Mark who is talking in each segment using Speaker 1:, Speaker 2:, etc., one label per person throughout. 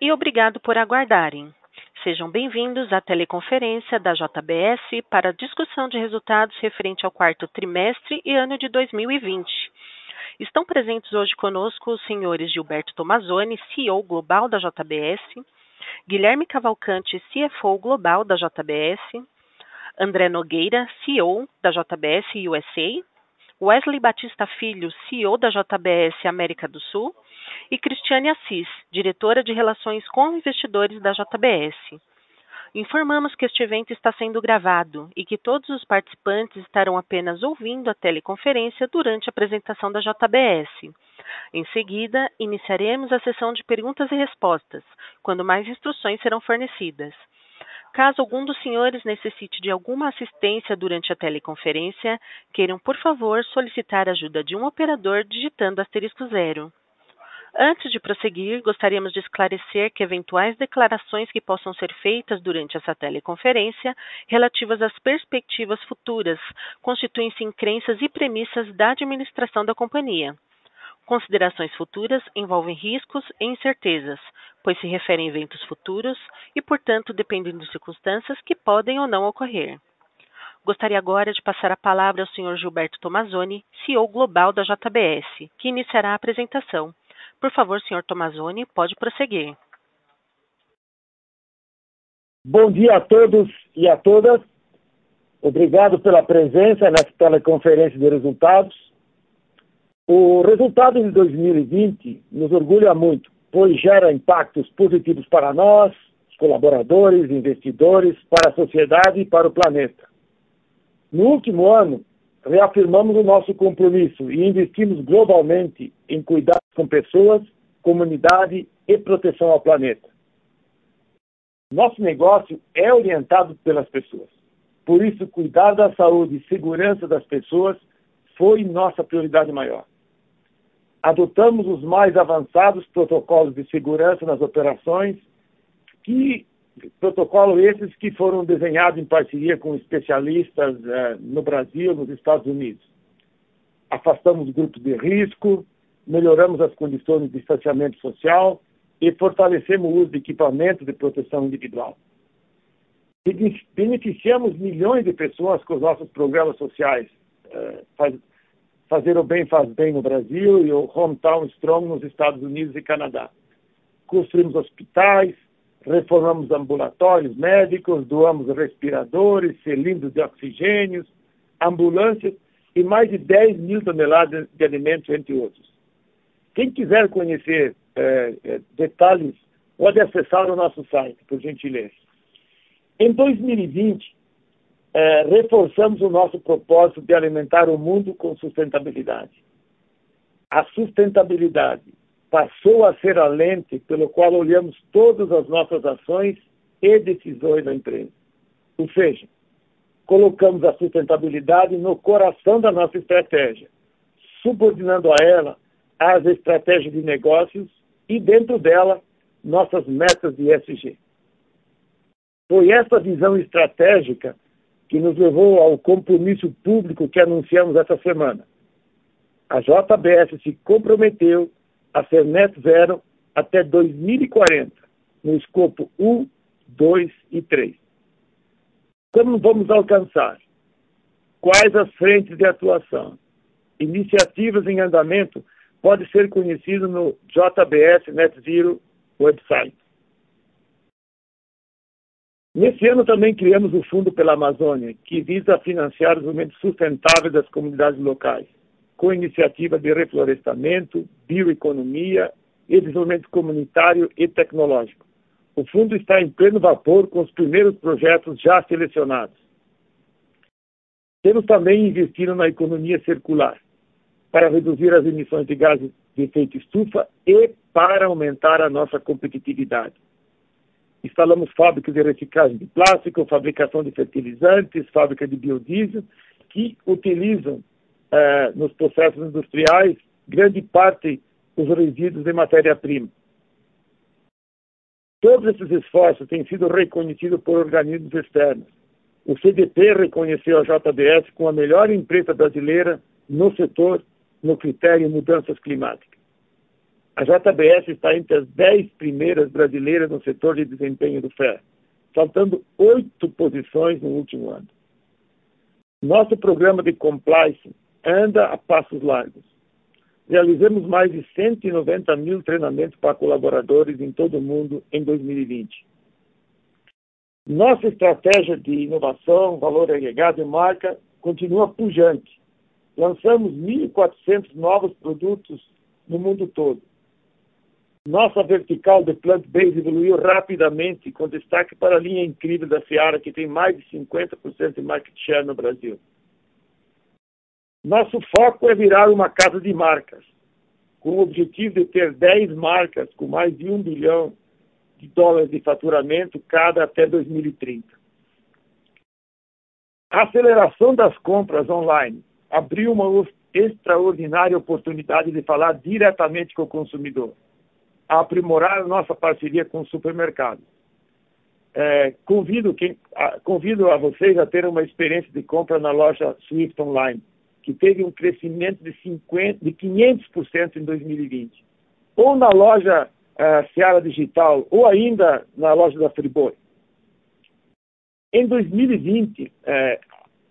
Speaker 1: e obrigado por aguardarem. Sejam bem-vindos à teleconferência da JBS para discussão de resultados referente ao quarto trimestre e ano de 2020. Estão presentes hoje conosco os senhores Gilberto Tomazoni, CEO global da JBS, Guilherme Cavalcante, CFO global da JBS, André Nogueira, CEO da JBS USA, Wesley Batista Filho, CEO da JBS América do Sul, e Cristiane Assis, diretora de Relações com Investidores da JBS. Informamos que este evento está sendo gravado e que todos os participantes estarão apenas ouvindo a teleconferência durante a apresentação da JBS. Em seguida, iniciaremos a sessão de perguntas e respostas, quando mais instruções serão fornecidas. Caso algum dos senhores necessite de alguma assistência durante a teleconferência, queiram, por favor, solicitar a ajuda de um operador digitando asterisco zero. Antes de prosseguir, gostaríamos de esclarecer que eventuais declarações que possam ser feitas durante essa teleconferência relativas às perspectivas futuras constituem-se em crenças e premissas da administração da companhia. Considerações futuras envolvem riscos e incertezas, pois se referem a eventos futuros e, portanto, dependem de circunstâncias que podem ou não ocorrer. Gostaria agora de passar a palavra ao Sr. Gilberto Tomazoni, CEO global da JBS, que iniciará a apresentação. Por favor, Sr. Tomazoni, pode prosseguir.
Speaker 2: Bom dia a todos e a todas. Obrigado pela presença nessa teleconferência de resultados. O resultado de 2020 nos orgulha muito, pois gera impactos positivos para nós, os colaboradores, investidores, para a sociedade e para o planeta. No último ano, reafirmamos o nosso compromisso e investimos globalmente em cuidar com pessoas, comunidade e proteção ao planeta. Nosso negócio é orientado pelas pessoas. Por isso, cuidar da saúde e segurança das pessoas foi nossa prioridade maior adotamos os mais avançados protocolos de segurança nas operações, que protocolos esses que foram desenhados em parceria com especialistas eh, no Brasil, nos Estados Unidos. Afastamos grupos de risco, melhoramos as condições de distanciamento social e fortalecemos o uso de equipamentos de proteção individual. Beneficiamos milhões de pessoas com os nossos programas sociais. Eh, faz, Fazer o Bem Faz Bem no Brasil e o Hometown Strong nos Estados Unidos e Canadá. Construímos hospitais, reformamos ambulatórios médicos, doamos respiradores, cilindros de oxigênio, ambulâncias e mais de 10 mil toneladas de alimentos, entre outros. Quem quiser conhecer é, é, detalhes, pode acessar o nosso site, por gentileza. Em 2020, é, reforçamos o nosso propósito de alimentar o mundo com sustentabilidade. A sustentabilidade passou a ser a lente pelo qual olhamos todas as nossas ações e decisões da empresa. Ou seja, colocamos a sustentabilidade no coração da nossa estratégia, subordinando a ela as estratégias de negócios e, dentro dela, nossas metas de ESG. Foi essa visão estratégica que nos levou ao compromisso público que anunciamos essa semana. A JBS se comprometeu a ser net zero até 2040, no escopo 1, 2 e 3. Como vamos alcançar? Quais as frentes de atuação? Iniciativas em andamento pode ser conhecido no JBS Net Zero website. Nesse ano também criamos o Fundo pela Amazônia, que visa financiar o desenvolvimento sustentável das comunidades locais, com iniciativa de reflorestamento, bioeconomia e desenvolvimento comunitário e tecnológico. O fundo está em pleno vapor com os primeiros projetos já selecionados. Temos também investido na economia circular, para reduzir as emissões de gases de efeito estufa e para aumentar a nossa competitividade. Instalamos fábricas de reciclagem de plástico, fabricação de fertilizantes, fábrica de biodiesel, que utilizam eh, nos processos industriais grande parte dos resíduos de matéria-prima. Todos esses esforços têm sido reconhecidos por organismos externos. O CDP reconheceu a JBS como a melhor empresa brasileira no setor no critério mudanças climáticas. A JBS está entre as 10 primeiras brasileiras no setor de desempenho do FER, saltando oito posições no último ano. Nosso programa de compliance anda a passos largos. Realizamos mais de 190 mil treinamentos para colaboradores em todo o mundo em 2020. Nossa estratégia de inovação, valor agregado e marca continua pujante. Lançamos 1.400 novos produtos no mundo todo. Nossa vertical de plant-based evoluiu rapidamente, com destaque para a linha incrível da Seara, que tem mais de 50% de market share no Brasil. Nosso foco é virar uma casa de marcas, com o objetivo de ter 10 marcas com mais de um bilhão de dólares de faturamento cada até 2030. A aceleração das compras online abriu uma extraordinária oportunidade de falar diretamente com o consumidor, a aprimorar a nossa parceria com o supermercado. É, convido, quem, a, convido a vocês a ter uma experiência de compra na loja Swift Online, que teve um crescimento de, 50, de 500% em 2020. Ou na loja uh, Seara Digital, ou ainda na loja da Friboi. Em 2020, eh,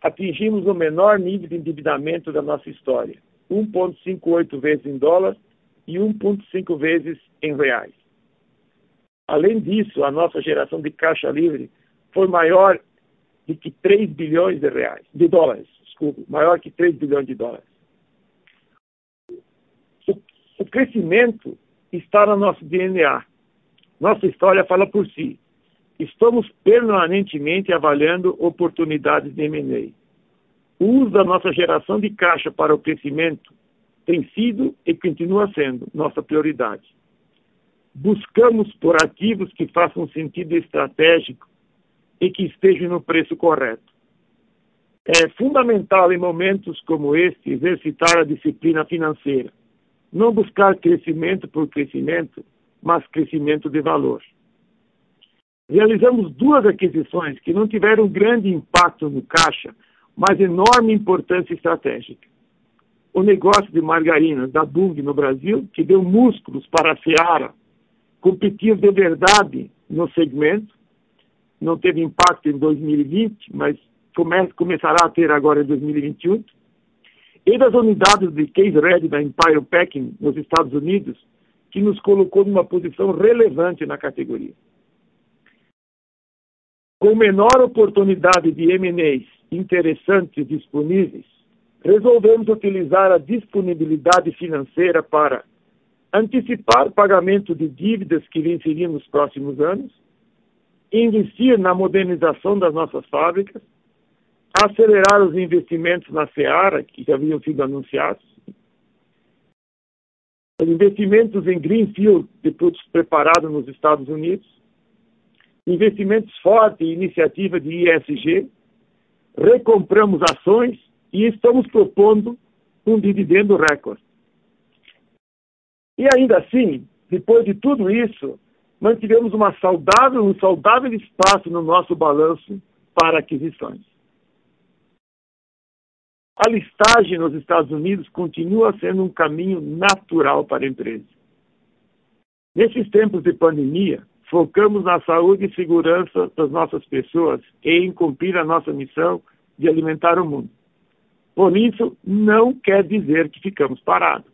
Speaker 2: atingimos o menor nível de endividamento da nossa história, 1,58 vezes em dólar e 1,5 vezes em reais. Além disso, a nossa geração de caixa livre foi maior do que 3 bilhões de reais, de dólares, desculpe, maior que 3 bilhões de dólares. O, o crescimento está no nosso DNA. Nossa história fala por si. Estamos permanentemente avaliando oportunidades de M&A. O uso da nossa geração de caixa para o crescimento tem sido e continua sendo nossa prioridade. Buscamos por ativos que façam sentido estratégico e que estejam no preço correto. É fundamental em momentos como este exercitar a disciplina financeira. Não buscar crescimento por crescimento, mas crescimento de valor. Realizamos duas aquisições que não tiveram grande impacto no caixa, mas enorme importância estratégica. O negócio de margarinas da Bung no Brasil, que deu músculos para a Seara competir de verdade no segmento, não teve impacto em 2020, mas come começará a ter agora em 2021. E das unidades de case ready da Empire Packing nos Estados Unidos, que nos colocou numa posição relevante na categoria. Com menor oportunidade de M&As interessantes disponíveis, resolvemos utilizar a disponibilidade financeira para antecipar pagamento de dívidas que venceriam nos próximos anos, investir na modernização das nossas fábricas, acelerar os investimentos na Seara, que já haviam sido anunciados, os investimentos em Greenfield de produtos preparados nos Estados Unidos, investimentos fortes em iniciativa de ISG, recompramos ações e estamos propondo um dividendo recorde. E ainda assim, depois de tudo isso, mantivemos uma saudável, um saudável espaço no nosso balanço para aquisições. A listagem nos Estados Unidos continua sendo um caminho natural para a empresa. Nesses tempos de pandemia, focamos na saúde e segurança das nossas pessoas e em cumprir a nossa missão de alimentar o mundo. Por isso, não quer dizer que ficamos parados.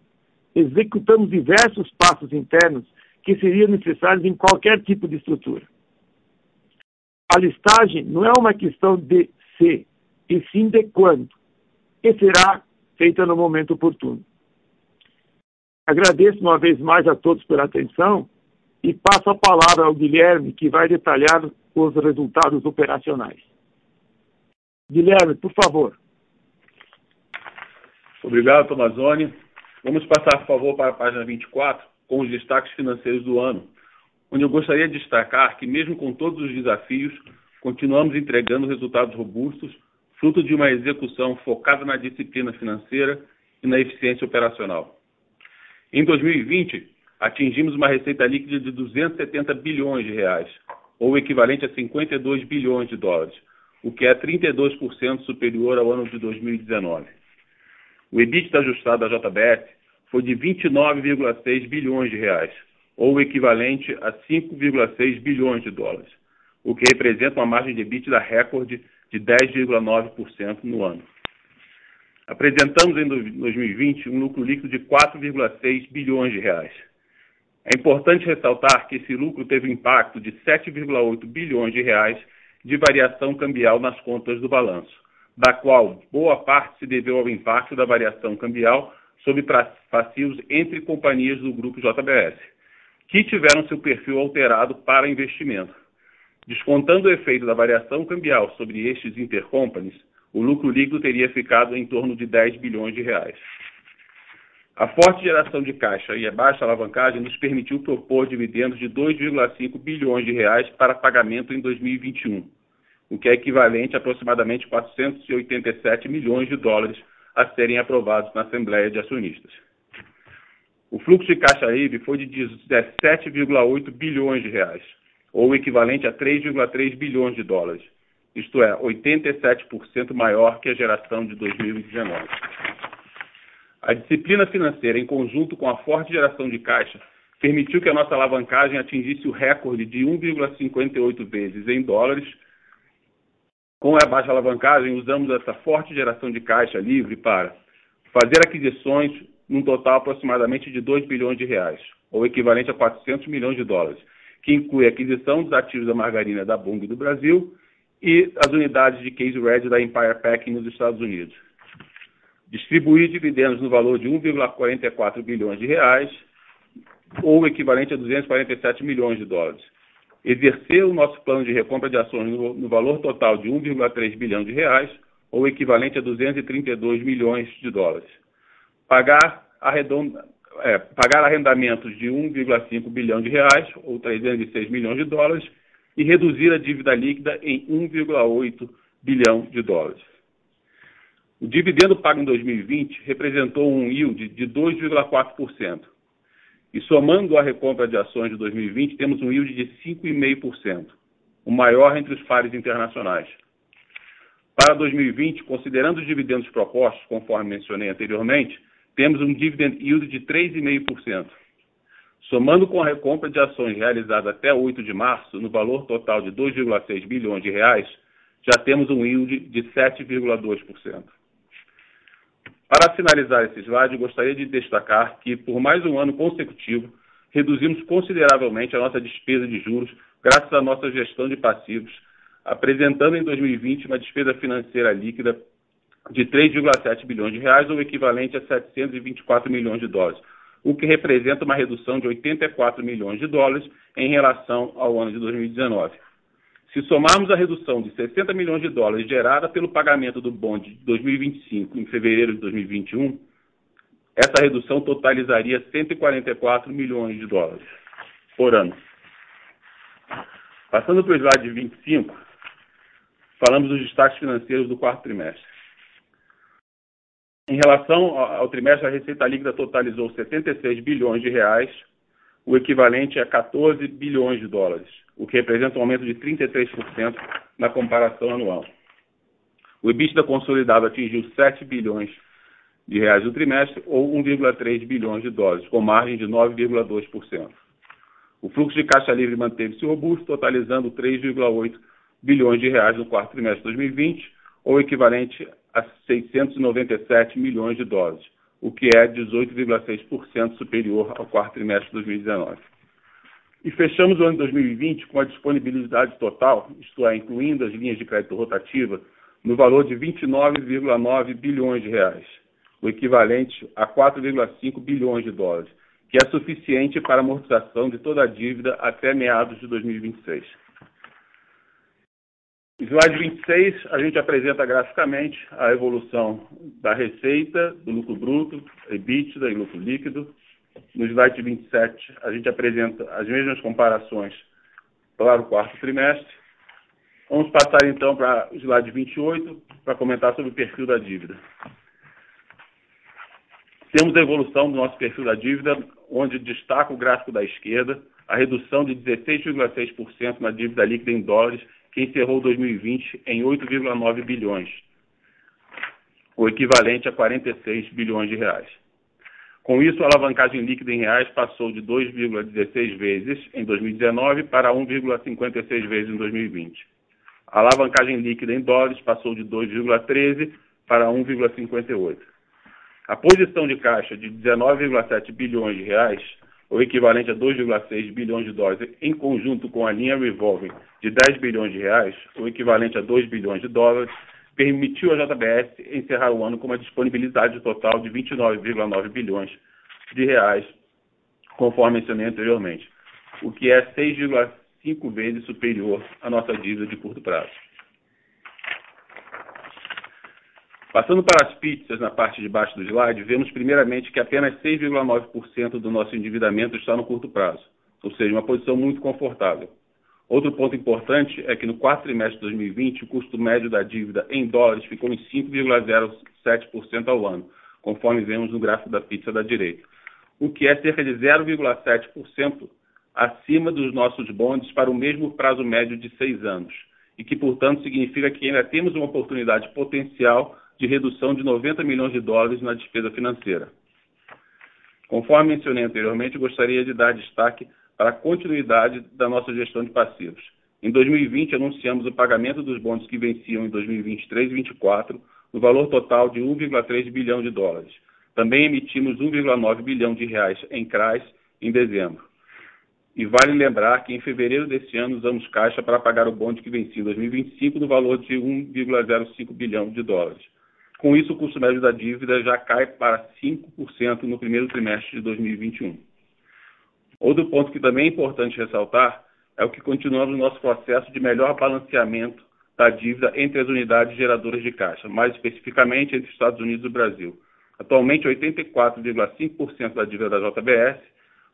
Speaker 2: Executamos diversos passos internos que seriam necessários em qualquer tipo de estrutura. A listagem não é uma questão de se, e sim de quando, e será feita no momento oportuno. Agradeço uma vez mais a todos pela atenção e passo a palavra ao Guilherme, que vai detalhar os resultados operacionais. Guilherme, por favor.
Speaker 3: Obrigado, Tomazoni. Vamos passar, por favor, para a página 24, com os destaques financeiros do ano, onde eu gostaria de destacar que, mesmo com todos os desafios, continuamos entregando resultados robustos, fruto de uma execução focada na disciplina financeira e na eficiência operacional. Em 2020, atingimos uma receita líquida de 270 bilhões de reais, ou equivalente a 52 bilhões de dólares, o que é 32% superior ao ano de 2019. O EBITDA ajustado da JBS foi de 29,6 bilhões de reais, ou equivalente a 5,6 bilhões de dólares, o que representa uma margem de EBITDA recorde de 10,9% no ano. Apresentamos em 2020 um lucro líquido de 4,6 bilhões de reais. É importante ressaltar que esse lucro teve impacto de 7,8 bilhões de reais de variação cambial nas contas do balanço, da qual boa parte se deveu ao impacto da variação cambial sobre passivos entre companhias do grupo JBS, que tiveram seu perfil alterado para investimento. Descontando o efeito da variação cambial sobre estes intercompanies, o lucro líquido teria ficado em torno de 10 bilhões de reais. A forte geração de caixa e a baixa alavancagem nos permitiu propor dividendos de 2,5 bilhões de reais para pagamento em 2021, o que é equivalente a aproximadamente 487 milhões de dólares a serem aprovados na Assembleia de Acionistas. O fluxo de caixa livre foi de 17,8 bilhões de reais, ou equivalente a 3,3 bilhões de dólares, isto é, 87% maior que a geração de 2019. A disciplina financeira, em conjunto com a forte geração de caixa, permitiu que a nossa alavancagem atingisse o recorde de 1,58 vezes em dólares. Com a baixa alavancagem, usamos essa forte geração de caixa livre para fazer aquisições num total aproximadamente de 2 bilhões de reais, ou equivalente a 400 milhões de dólares, que inclui a aquisição dos ativos da margarina da Bunge do Brasil e as unidades de case red da Empire Packing nos Estados Unidos distribuir dividendos no valor de 1,44 bilhões de reais, ou equivalente a 247 milhões de dólares. Exercer o nosso plano de recompra de ações no, valor total de 1,3 bilhão de reais, ou equivalente a 232 milhões de dólares. Pagar, arredonda, é, pagar arrendamentos de 1,5 bilhão de reais, ou 306 milhões de dólares, e reduzir a dívida líquida em 1,8 bilhão de dólares. O dividendo pago em 2020 representou um yield de 2,4%. E somando a recompra de ações de 2020, temos um yield de 5,5%, o maior entre os pares internacionais. Para 2020, considerando os dividendos propostos, conforme mencionei anteriormente, temos um dividend yield de 3,5%. Somando com a recompra de ações realizada até 8 de março, no valor total de 2,6 bilhões de reais, já temos um yield de 7,2%. Para finalizar esse slide, gostaria de destacar que, por mais um ano consecutivo, reduzimos consideravelmente a nossa despesa de juros graças à nossa gestão de passivos, apresentando em 2020 uma despesa financeira líquida de 3,7 bilhões de reais, ou equivalente a 724 milhões de dólares, o que representa uma redução de 84 milhões de dólares em relação ao ano de 2019. Se somarmos a redução de 60 milhões de dólares gerada pelo pagamento do bonde de 2025 em fevereiro de 2021, essa redução totalizaria 144 milhões de dólares por ano. Passando para o slide 25, falamos dos destaques financeiros do quarto trimestre. Em relação ao trimestre, a receita líquida totalizou 76 bilhões de reais, o equivalente a 14 bilhões de dólares o que representa um aumento de 33% na comparação anual. O EBITDA consolidado atingiu 7 bilhões de reais no trimestre, ou 1,3 bilhões de dólares, com margem de 9,2%. O fluxo de caixa livre manteve-se robusto, totalizando 3,8 bilhões de reais no quarto trimestre de 2020, ou equivalente a 697 milhões de dólares, o que é 18,6% superior ao quarto trimestre de 2019. E fechamos o ano de 2020 com a disponibilidade total, isto é, incluindo as linhas de crédito rotativa, no valor de 29,9 bilhões de reais, o equivalente a 4,5 bilhões de dólares, que é suficiente para a amortização de toda a dívida até meados de 2026. Slide 26, a gente apresenta graficamente a evolução da receita, do lucro bruto, EBITDA e lucro líquido, no slide 27, a gente apresenta as mesmas comparações para o quarto trimestre. Vamos passar então para o slide 28 para comentar sobre o perfil da dívida. Temos a evolução do nosso perfil da dívida, onde destaca o gráfico da esquerda, a redução de 16,6% na dívida líquida em dólares, que encerrou 2020 em 8,9 bilhões, o equivalente a 46 bilhões de reais. Com isso, a alavancagem líquida em reais passou de 2,16 vezes em 2019 para 1,56 vezes em 2020. A alavancagem líquida em dólares passou de 2,13 para 1,58. A posição de caixa de 19,7 bilhões de reais, o equivalente a 2,6 bilhões de dólares, em conjunto com a linha revolving de 10 bilhões de reais, o equivalente a 2 bilhões de dólares, permitiu à JBS encerrar o ano com uma disponibilidade total de 29,9 bilhões de reais, conforme mencionei anteriormente, o que é 6,5 vezes superior à nossa dívida de curto prazo. Passando para as pizzas na parte de baixo do slide, vemos primeiramente que apenas 6,9% do nosso endividamento está no curto prazo, ou seja, uma posição muito confortável. Outro ponto importante é que no quarto trimestre de 2020, o custo médio da dívida em dólares ficou em 5,07% ao ano, conforme vemos no gráfico da pizza da direita, o que é cerca de 0,7% acima dos nossos bondes para o mesmo prazo médio de seis anos, e que, portanto, significa que ainda temos uma oportunidade potencial de redução de 90 milhões de dólares na despesa financeira. Conforme mencionei anteriormente, gostaria de dar destaque para a continuidade da nossa gestão de passivos. Em 2020, anunciamos o pagamento dos bônus que venciam em 2023 e 2024, no valor total de 1,3 bilhão de dólares. Também emitimos 1,9 bilhão de reais em CRAs em dezembro. E vale lembrar que em fevereiro deste ano usamos caixa para pagar o bonde que vencia em 2025 no valor de 1,05 bilhão de dólares. Com isso, o custo médio da dívida já cai para 5% no primeiro trimestre de 2021. Outro ponto que também é importante ressaltar é o que continuamos no nosso processo de melhor balanceamento da dívida entre as unidades geradoras de caixa, mais especificamente entre os Estados Unidos e Brasil. Atualmente, 84,5% da dívida da JBS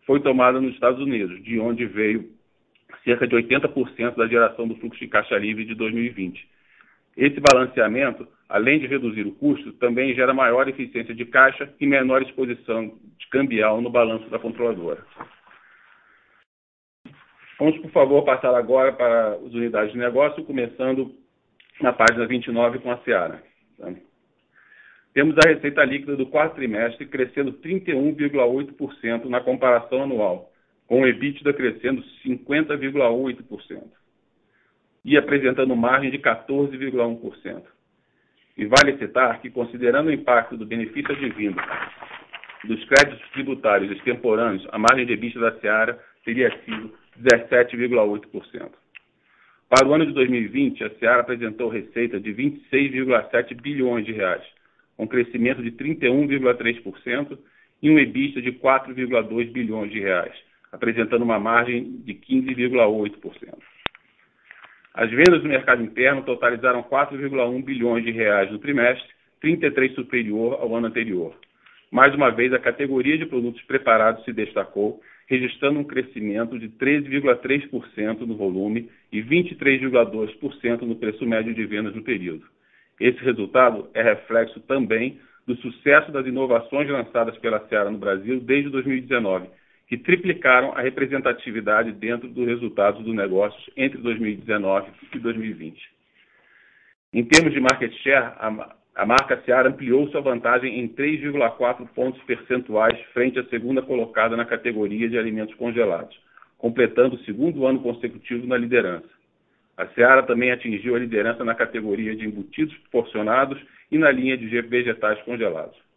Speaker 3: foi tomada nos Estados Unidos, de onde veio cerca de 80% da geração do fluxo de caixa livre de 2020. Esse balanceamento, além de reduzir o custo, também gera maior eficiência de caixa e menor exposição de cambial no balanço da controladora. Vamos, por favor, passar agora para as unidades de negócio, começando na página 29 com a Seara. Temos a receita líquida do quarto trimestre crescendo 31,8% na comparação anual, com o EBITDA crescendo 50,8% e apresentando margem de 14,1%. E vale citar que, considerando o impacto do benefício advindo dos créditos tributários extemporâneos, a margem de EBITDA da Seara teria sido 17,8%. Para o ano de 2020, a Seara apresentou receita de 26,7 bilhões de reais, com crescimento de 31,3% e um EBITDA de 4,2 bilhões de reais, apresentando uma margem de 15,8%. As vendas no mercado interno totalizaram 4,1 bilhões de reais no trimestre, 33 superior ao ano anterior. Mais uma vez, a categoria de produtos preparados se destacou, registrando um crescimento de 13,3% no volume e 23,2% no preço médio de vendas no período. Esse resultado é reflexo também do sucesso das inovações lançadas pela Seara no Brasil desde 2019, que triplicaram a representatividade dentro dos resultados dos negócios entre 2019 e 2020. Em termos de market share, a marca Seara ampliou sua vantagem em 3,4 pontos percentuais frente à segunda colocada na categoria de alimentos congelados, completando o segundo ano consecutivo na liderança. A Seara também atingiu a liderança na categoria de embutidos porcionados e na linha de vegetais congelados.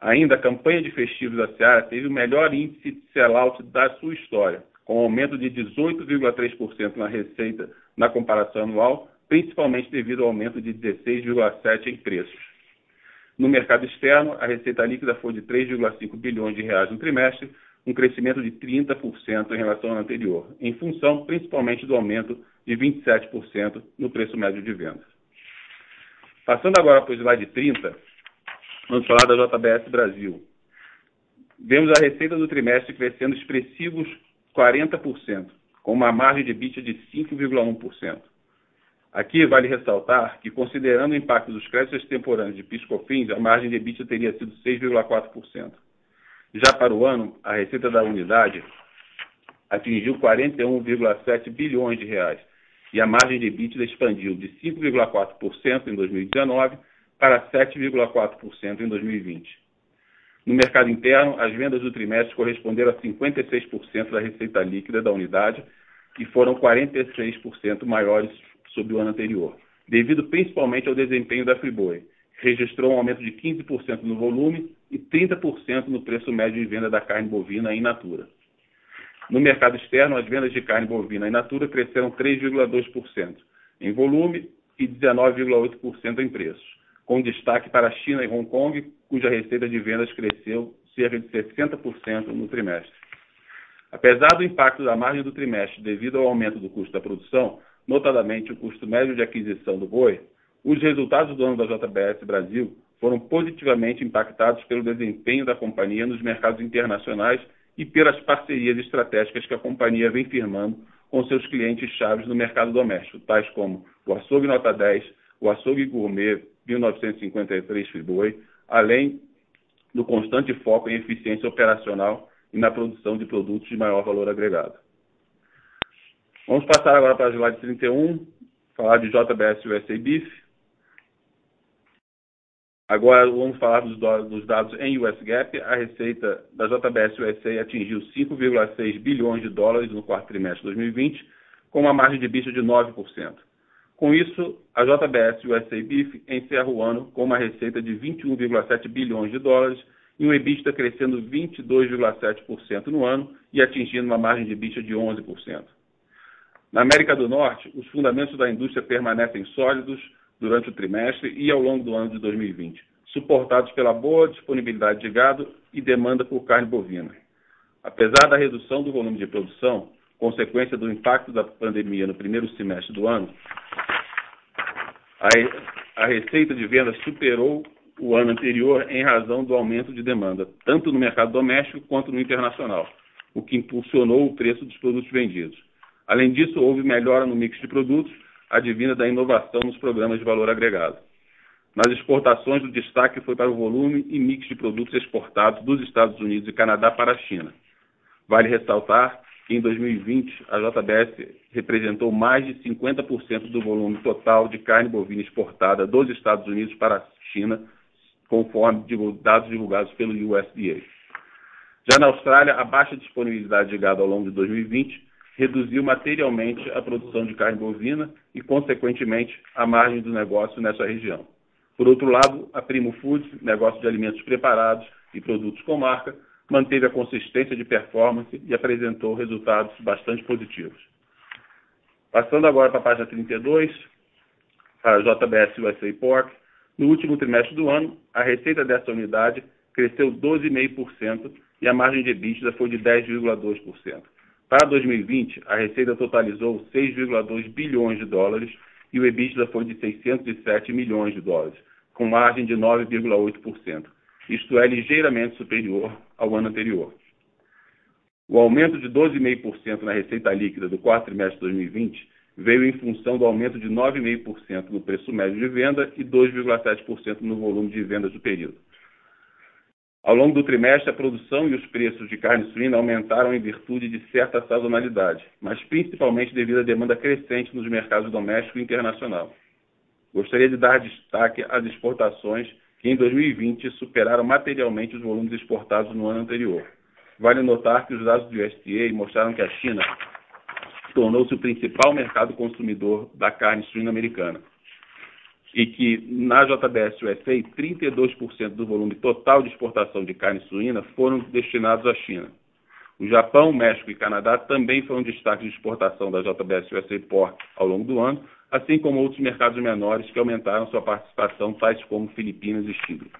Speaker 3: Ainda, a campanha de festivos da Seara teve o melhor índice de sell-out da sua história, com aumento de 18,3% na receita na comparação anual, principalmente devido ao aumento de 16,7% em preços. No mercado externo, a receita líquida foi de 3,5 bilhões de reais no trimestre, um crescimento de 30% em relação ao anterior, em função principalmente do aumento de 27% no preço médio de vendas. Passando agora para o slide 30, vamos falar da JBS Brasil. Vemos a receita do trimestre crescendo expressivos 40%, com uma margem de EBITDA de 5,1%. Aqui vale ressaltar que, considerando o impacto dos créditos extemporâneos de PIS/COFINS, a margem de EBITDA teria sido 6,4%. Já para o ano, a receita da unidade atingiu 41,7 bilhões de reais e a margem de EBITDA expandiu de 5,4% em 2019 para 7,4% em 2020. No mercado interno, as vendas do trimestre corresponderam a 56% da receita líquida da unidade e foram 46% maiores sobre o ano anterior, devido principalmente ao desempenho da Friboi, registrou um aumento de 15% no volume e 30% no preço médio de venda da carne bovina in natura. No mercado externo, as vendas de carne bovina in natura cresceram 3,2% em volume e 19,8% em preços com destaque para a China e Hong Kong, cuja receita de vendas cresceu cerca de 60% no trimestre. Apesar do impacto da margem do trimestre devido ao aumento do custo da produção, notadamente o custo médio de aquisição do boi, os resultados do ano da JBS Brasil foram positivamente impactados pelo desempenho da companhia nos mercados internacionais e pelas parcerias estratégicas que a companhia vem firmando com seus clientes chaves no mercado doméstico, tais como o Açougue Nota 10, o Açougue Gourmet 1953 Friboi, além do constante foco em eficiência operacional e na produção de produtos de maior valor agregado. Vamos passar agora para a slide 31, falar de JBS USA Beef. Agora vamos falar dos, dos dados em US GAAP. A receita da JBS USA atingiu 5,6 bilhões de dólares no quarto trimestre de 2020, com uma margem de bicho de 9%. Com isso, a JBS USA Beef encerra o ano com uma receita de 21,7 bilhões de dólares e um EBITDA crescendo 22,7% no ano e atingindo uma margem de EBITDA de 11%. Na América do Norte, os fundamentos da indústria permanecem sólidos durante o trimestre e ao longo do ano de 2020, suportados pela boa disponibilidade de gado e demanda por carne bovina. Apesar da redução do volume de produção, consequência do impacto da pandemia no primeiro semestre do ano, a, receita de vendas superou o ano anterior em razão do aumento de demanda, tanto no mercado doméstico quanto no internacional, o que impulsionou o preço dos produtos vendidos. Além disso, houve melhora no mix de produtos, advinda da inovação nos programas de valor agregado. Nas exportações, o destaque foi para o volume e mix de produtos exportados dos Estados Unidos e Canadá para a China. Vale ressaltar em 2020, a JBS representou mais de 50% do volume total de carne bovina exportada dos Estados Unidos para a China, conforme dados divulgados pelo USDA. Já na Austrália, a baixa disponibilidade de gado ao longo de 2020 reduziu materialmente a produção de carne bovina e, consequentemente, a margem do negócio nessa região. Por outro lado, a Primo Foods, negócio de alimentos preparados e produtos com marca, manteve a consistência de performance e apresentou resultados bastante positivos. Passando agora para a página 32, a JBS USA Pork, no último trimestre do ano, a receita dessa unidade cresceu 12,5% e a margem de EBITDA foi de 10,2%. Para 2020, a receita totalizou 6,2 bilhões de dólares e o EBITDA foi de 607 milhões de dólares, com margem de 9,8% isto é, ligeiramente superior ao ano anterior. O aumento de 12,5% na receita líquida do quarto trimestre de 2020 veio em função do aumento de 9,5% no preço médio de venda e 2,7% no volume de vendas do período. Ao longo do trimestre, a produção e os preços de carne suína aumentaram em virtude de certa sazonalidade, mas principalmente devido à demanda crescente nos mercados doméstico e internacional. Gostaria de dar destaque às exportações que em 2020 superaram materialmente os volumes exportados no ano anterior. Vale notar que os dados do USDA mostraram que a China tornou-se o principal mercado consumidor da carne suína americana e que na JBS USA 32% do volume total de exportação de carne suína foram destinados à China. O Japão, México e Canadá também foram destaques de exportação da JBS USA Pork ao longo do ano, assim como outros mercados menores que aumentaram sua participação, tais como Filipinas e Chile.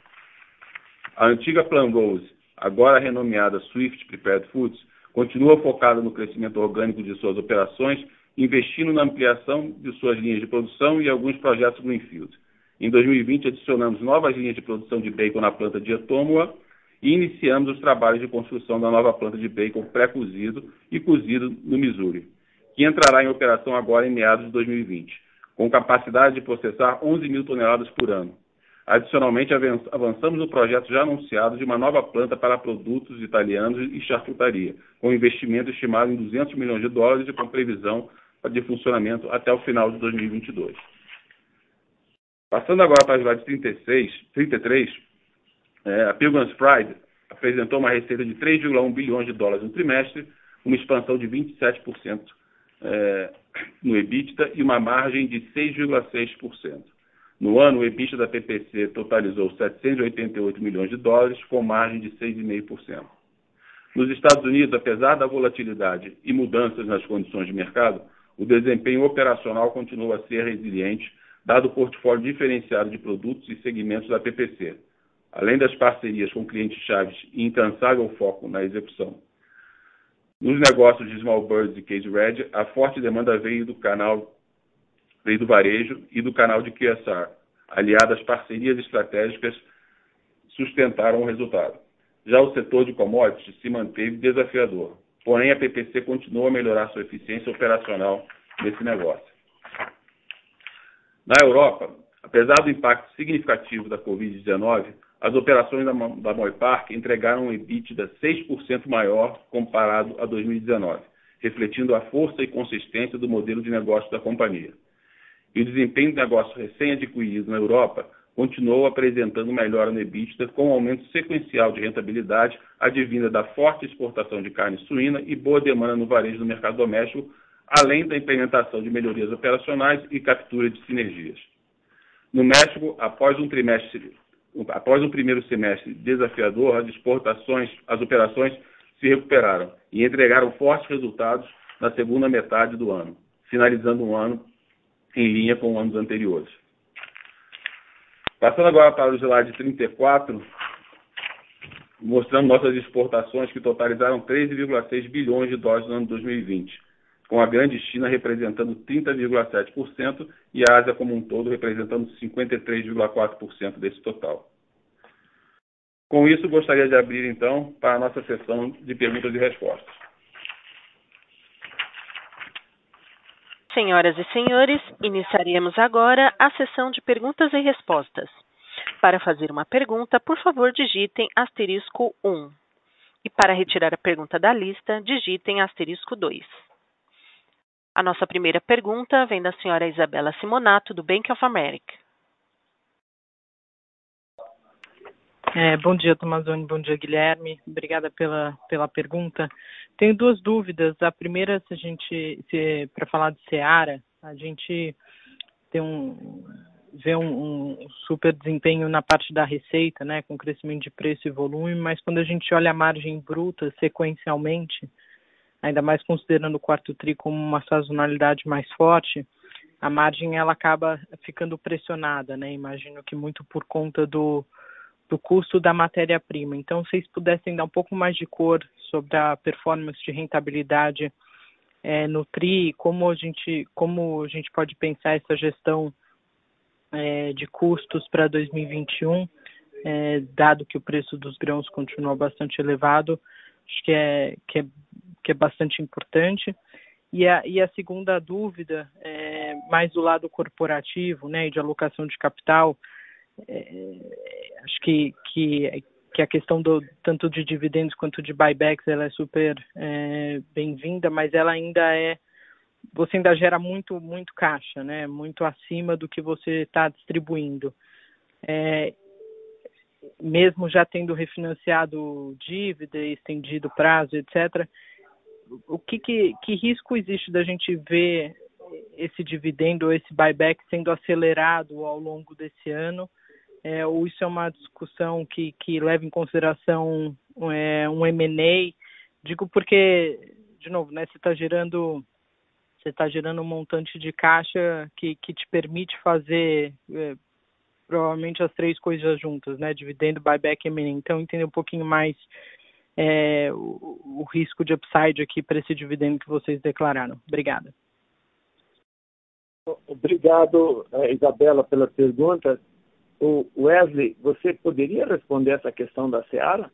Speaker 3: A antiga Plan Rose, agora renomeada Swift Prepared Foods, continua focada no crescimento orgânico de suas operações, investindo na ampliação de suas linhas de produção e alguns projetos Greenfield. Em 2020, adicionamos novas linhas de produção de bacon na planta de Etomoa e iniciamos os trabalhos de construção da nova planta de bacon pré-cozido e cozido no Missouri que entrará em operação agora em meados de 2020, com capacidade de processar 11 mil toneladas por ano. Adicionalmente, avançamos no projeto já anunciado de uma nova planta para produtos italianos e charcutaria, com investimento estimado em 200 milhões de dólares e com previsão de funcionamento até o final de 2022. Passando agora para a slide 36, 33, é, a Pilgrim's Pride apresentou uma receita de 3,1 bilhões de dólares no trimestre, uma expansão de 27% é, no EBITDA e uma margem de 6,6%. No ano, o EBITDA da PPC totalizou 788 milhões de dólares, com margem de 6,5%. Nos Estados Unidos, apesar da volatilidade e mudanças nas condições de mercado, o desempenho operacional continua a ser resiliente, dado o portfólio diferenciado de produtos e segmentos da PPC, além das parcerias com clientes chaves e incansável foco na execução. Nos negócios de Small Birds e Case Red, a forte demanda veio do canal veio do varejo e do canal de QSR, aliadas parcerias estratégicas sustentaram o resultado. Já o setor de commodities se manteve desafiador, porém a PPC continuou a melhorar sua eficiência operacional nesse negócio. Na Europa, apesar do impacto significativo da Covid-19, as operações da, da Moipark entregaram um EBITDA 6% maior comparado a 2019, refletindo a força e consistência do modelo de negócio da companhia. E o desempenho do negócio recém-adquirido na Europa continuou apresentando melhora no EBITDA, com um aumento sequencial de rentabilidade advinda da forte exportação de carne suína e boa demanda no varejo do mercado doméstico, além da implementação de melhorias operacionais e captura de sinergias. No México, após um trimestre após um primeiro semestre desafiador, as exportações, as operações se recuperaram e entregaram fortes resultados na segunda metade do ano, finalizando um ano em linha com anos anteriores. Passando agora para o slide 34, mostrando nossas exportações que totalizaram 13,6 bilhões de dólares no ano de 2020, com a grande China representando 30,7% e a Ásia como um todo representando 53,4% desse total. Com isso, gostaria de abrir então para a nossa sessão de perguntas e respostas.
Speaker 1: Senhoras e senhores, iniciaremos agora a sessão de perguntas e respostas. Para fazer uma pergunta, por favor, digitem asterisco 1. E para retirar a pergunta da lista, digitem asterisco 2. A nossa primeira pergunta vem da senhora Isabela Simonato, do Bank of America.
Speaker 4: É, bom dia, Tomazoni. Bom dia, Guilherme. Obrigada pela, pela pergunta. Tenho duas dúvidas. A primeira, se a gente, se, para falar de Seara, a gente tem um, vê um, um, super desempenho na parte da receita, né, com crescimento de preço e volume, mas quando a gente olha a margem bruta sequencialmente, ainda mais considerando o quarto tri como uma sazonalidade mais forte, a margem ela acaba ficando pressionada, né? Imagino que muito por conta do, do custo da matéria-prima. Então, se vocês pudessem dar um pouco mais de cor sobre a performance de rentabilidade é, no TRI, como a gente, como a gente pode pensar essa gestão é, de custos para 2021, é, dado que o preço dos grãos continua bastante elevado, acho que é, que é, que é bastante importante. E a, e a segunda dúvida, é, mais do lado corporativo, né, de alocação de capital, é, acho que, que, que a questão do tanto de dividendos quanto de buybacks ela é super é, bem-vinda, mas ela ainda é você ainda gera muito muito caixa, né? Muito acima do que você está distribuindo. É, mesmo já tendo refinanciado dívida, estendido prazo, etc. O que, que, que risco existe da gente ver esse dividendo ou esse buyback sendo acelerado ao longo desse ano? É, ou isso é uma discussão que, que leva em consideração é, um M&A? Digo porque, de novo, né, você está gerando está gerando um montante de caixa que, que te permite fazer é, provavelmente as três coisas juntas, né? Dividendo, buyback e M&A. Então, entender um pouquinho mais é, o, o, risco de upside aqui para esse dividendo que vocês declararam. Obrigada.
Speaker 2: Obrigado, é, Isabela, pela pergunta. O Wesley, você poderia responder essa questão da Seara?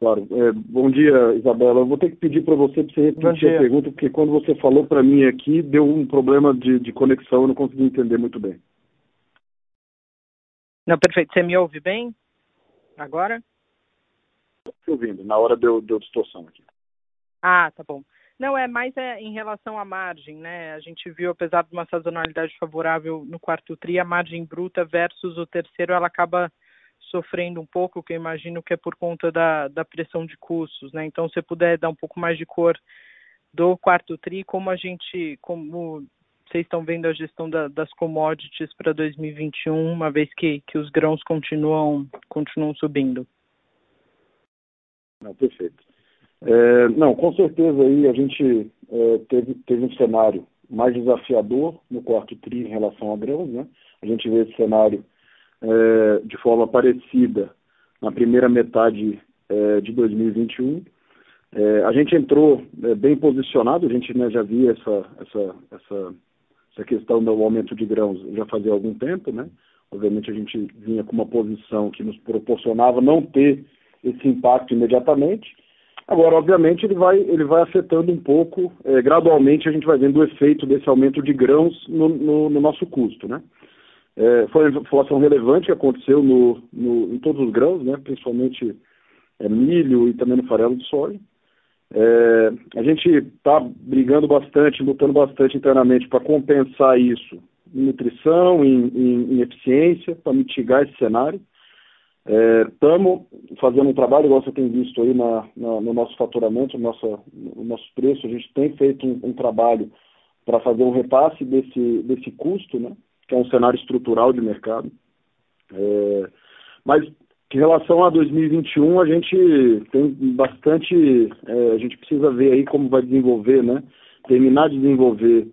Speaker 5: Claro. É, bom dia, Isabela. Eu vou ter que pedir para você para você repetir a pergunta, porque quando você falou para mim aqui, deu um problema de, de conexão, eu não consegui entender muito bem.
Speaker 4: Não, perfeito. Você me ouve bem? Agora?
Speaker 5: Estou ouvindo. Na hora deu, deu distorção aqui.
Speaker 4: Ah, tá bom. Não, é mais é, em relação à margem, né? A gente viu, apesar de uma sazonalidade favorável no quarto tri, a margem bruta versus o terceiro, ela acaba sofrendo um pouco, que eu imagino que é por conta da, da pressão de custos, né? Então, se puder dar um pouco mais de cor do quarto tri, como a gente, como vocês estão vendo a gestão da, das commodities para 2021, uma vez que, que os grãos continuam, continuam subindo?
Speaker 5: Não, perfeito. É, não, com certeza aí a gente é, teve, teve um cenário mais desafiador no quarto TRI em relação a grãos, né? A gente vê esse cenário é, de forma parecida na primeira metade é, de 2021. É, a gente entrou é, bem posicionado, a gente né, já via essa, essa, essa, essa questão do aumento de grãos já fazia algum tempo, né? Obviamente a gente vinha com uma posição que nos proporcionava não ter esse impacto imediatamente. Agora, obviamente, ele vai, ele vai afetando um pouco, é, gradualmente a gente vai vendo o efeito desse aumento de grãos no, no, no nosso custo, né? É, foi uma inflação relevante que aconteceu no, no, em todos os grãos, né? principalmente é, milho e também no farelo de soja. É, a gente está brigando bastante, lutando bastante internamente para compensar isso em nutrição, em, em, em eficiência, para mitigar esse cenário. Estamos é, fazendo um trabalho, igual você tem visto aí na, na, no nosso faturamento, no nosso, no nosso preço, a gente tem feito um, um trabalho para fazer um repasse desse, desse custo, né? que é um cenário estrutural de mercado. É, mas em relação a 2021, a gente tem bastante, é, a gente precisa ver aí como vai desenvolver, né? Terminar de desenvolver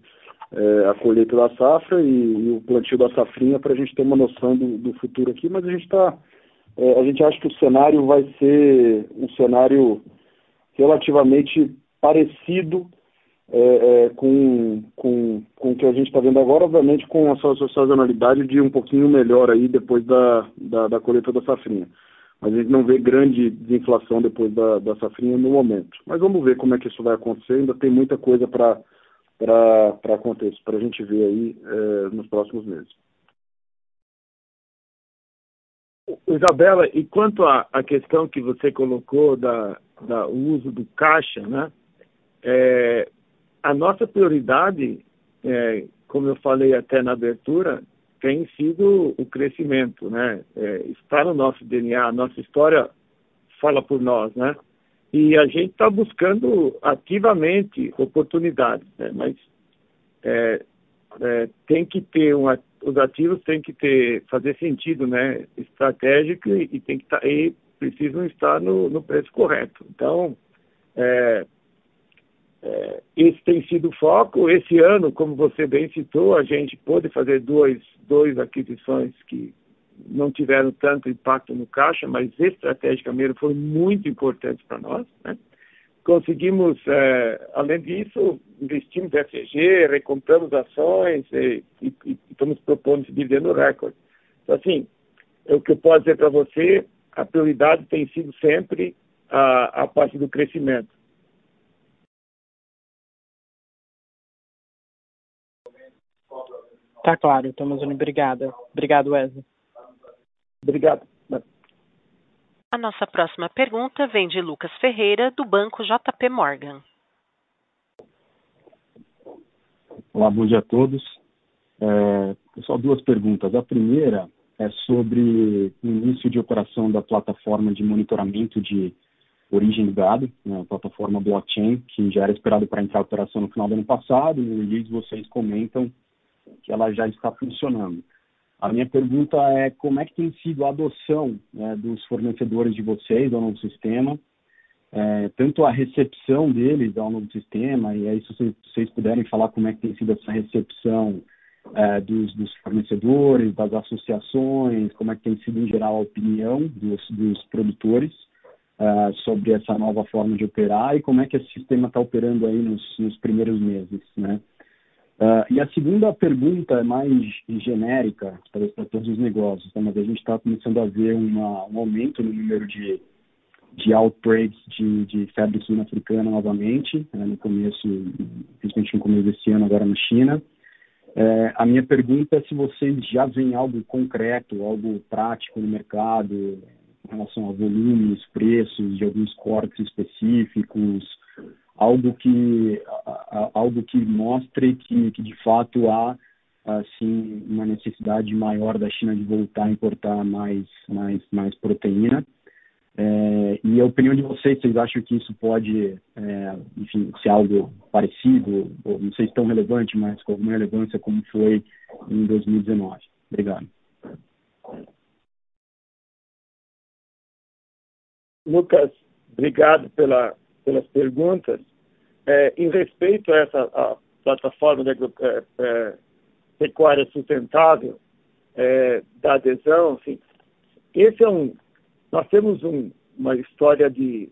Speaker 5: é, a colheita da safra e, e, o plantio da safrinha para a gente ter uma noção do, do futuro aqui, mas a gente está, é, a gente acha que o cenário vai ser um cenário relativamente parecido é, é, com, com, com o que a gente está vendo agora, obviamente com a sua sazonalidade de um pouquinho melhor aí depois da, da, da colheita da safrinha. Mas a gente não vê grande desinflação depois da, da safrinha no momento. Mas vamos ver como é que isso vai acontecer. Ainda tem muita coisa para acontecer, para a gente ver aí é, nos próximos meses.
Speaker 2: Isabela, e quanto à, questão que você colocou da, da uso do caixa, né? É, a nossa prioridade, é, como eu falei até na abertura, tem sido o crescimento, né? É, está no nosso DNA, a nossa história fala por nós, né? E a gente está buscando ativamente oportunidades, né? Mas é, é, tem que ter um, os ativos têm que ter fazer sentido, né? Estratégico e, e tem que tá, e precisam estar no, no preço correto. Então, é, é, esse tem sido o foco. Esse ano, como você bem citou, a gente pôde fazer duas, duas aquisições que não tiveram tanto impacto no caixa, mas estrategicamente foram muito importantes para nós. Né? Conseguimos, é, além disso, investimos em FG, recompramos ações e, e, e estamos propondo esse dividendo recorde. Então, assim, é o que eu posso dizer para você, a prioridade tem sido sempre a, a parte do crescimento
Speaker 4: Tá claro, Tomazoni. Obrigada. Obrigado, Wesley.
Speaker 2: Obrigado.
Speaker 1: A nossa próxima pergunta vem de Lucas Ferreira, do Banco JP Morgan.
Speaker 6: Olá, bom dia a todos. É, só duas perguntas. A primeira é sobre o início de operação da plataforma de monitoramento de origem do gado, né, a plataforma blockchain, que já era esperado para entrar em operação no final do ano passado. No vocês comentam que ela já está funcionando. A minha pergunta é como é que tem sido a adoção né, dos fornecedores de vocês ao novo sistema, é, tanto a recepção deles ao novo sistema, e aí se vocês, vocês puderem falar como é que tem sido essa recepção é, dos, dos, fornecedores, das associações, como é que tem sido em geral a opinião dos, dos produtores é, sobre essa nova forma de operar e como é que esse sistema está operando aí nos, nos primeiros meses, né? Uh, e a segunda pergunta é mais genérica, para todos os negócios, tá? mas a gente está começando a ver uma, um aumento no número de, de outbreaks de, de febre suína africana novamente, né, no começo, principalmente no começo desse ano, agora na China. É, a minha pergunta é se vocês já veem algo concreto, algo prático no mercado, em relação a volumes, preços de alguns cortes específicos, algo que algo que mostre que, que de fato há assim uma necessidade maior da China de voltar a importar mais mais mais proteína é, e a opinião de vocês, vocês acham que isso pode, é, enfim, ser algo parecido, ou não sei se tão relevante, mas com alguma relevância como foi em 2019? Obrigado.
Speaker 2: Lucas, obrigado pela, pelas perguntas. É, em respeito a essa a plataforma de é, é, pecuária sustentável é, da adesão, assim, esse é um nós temos um, uma história de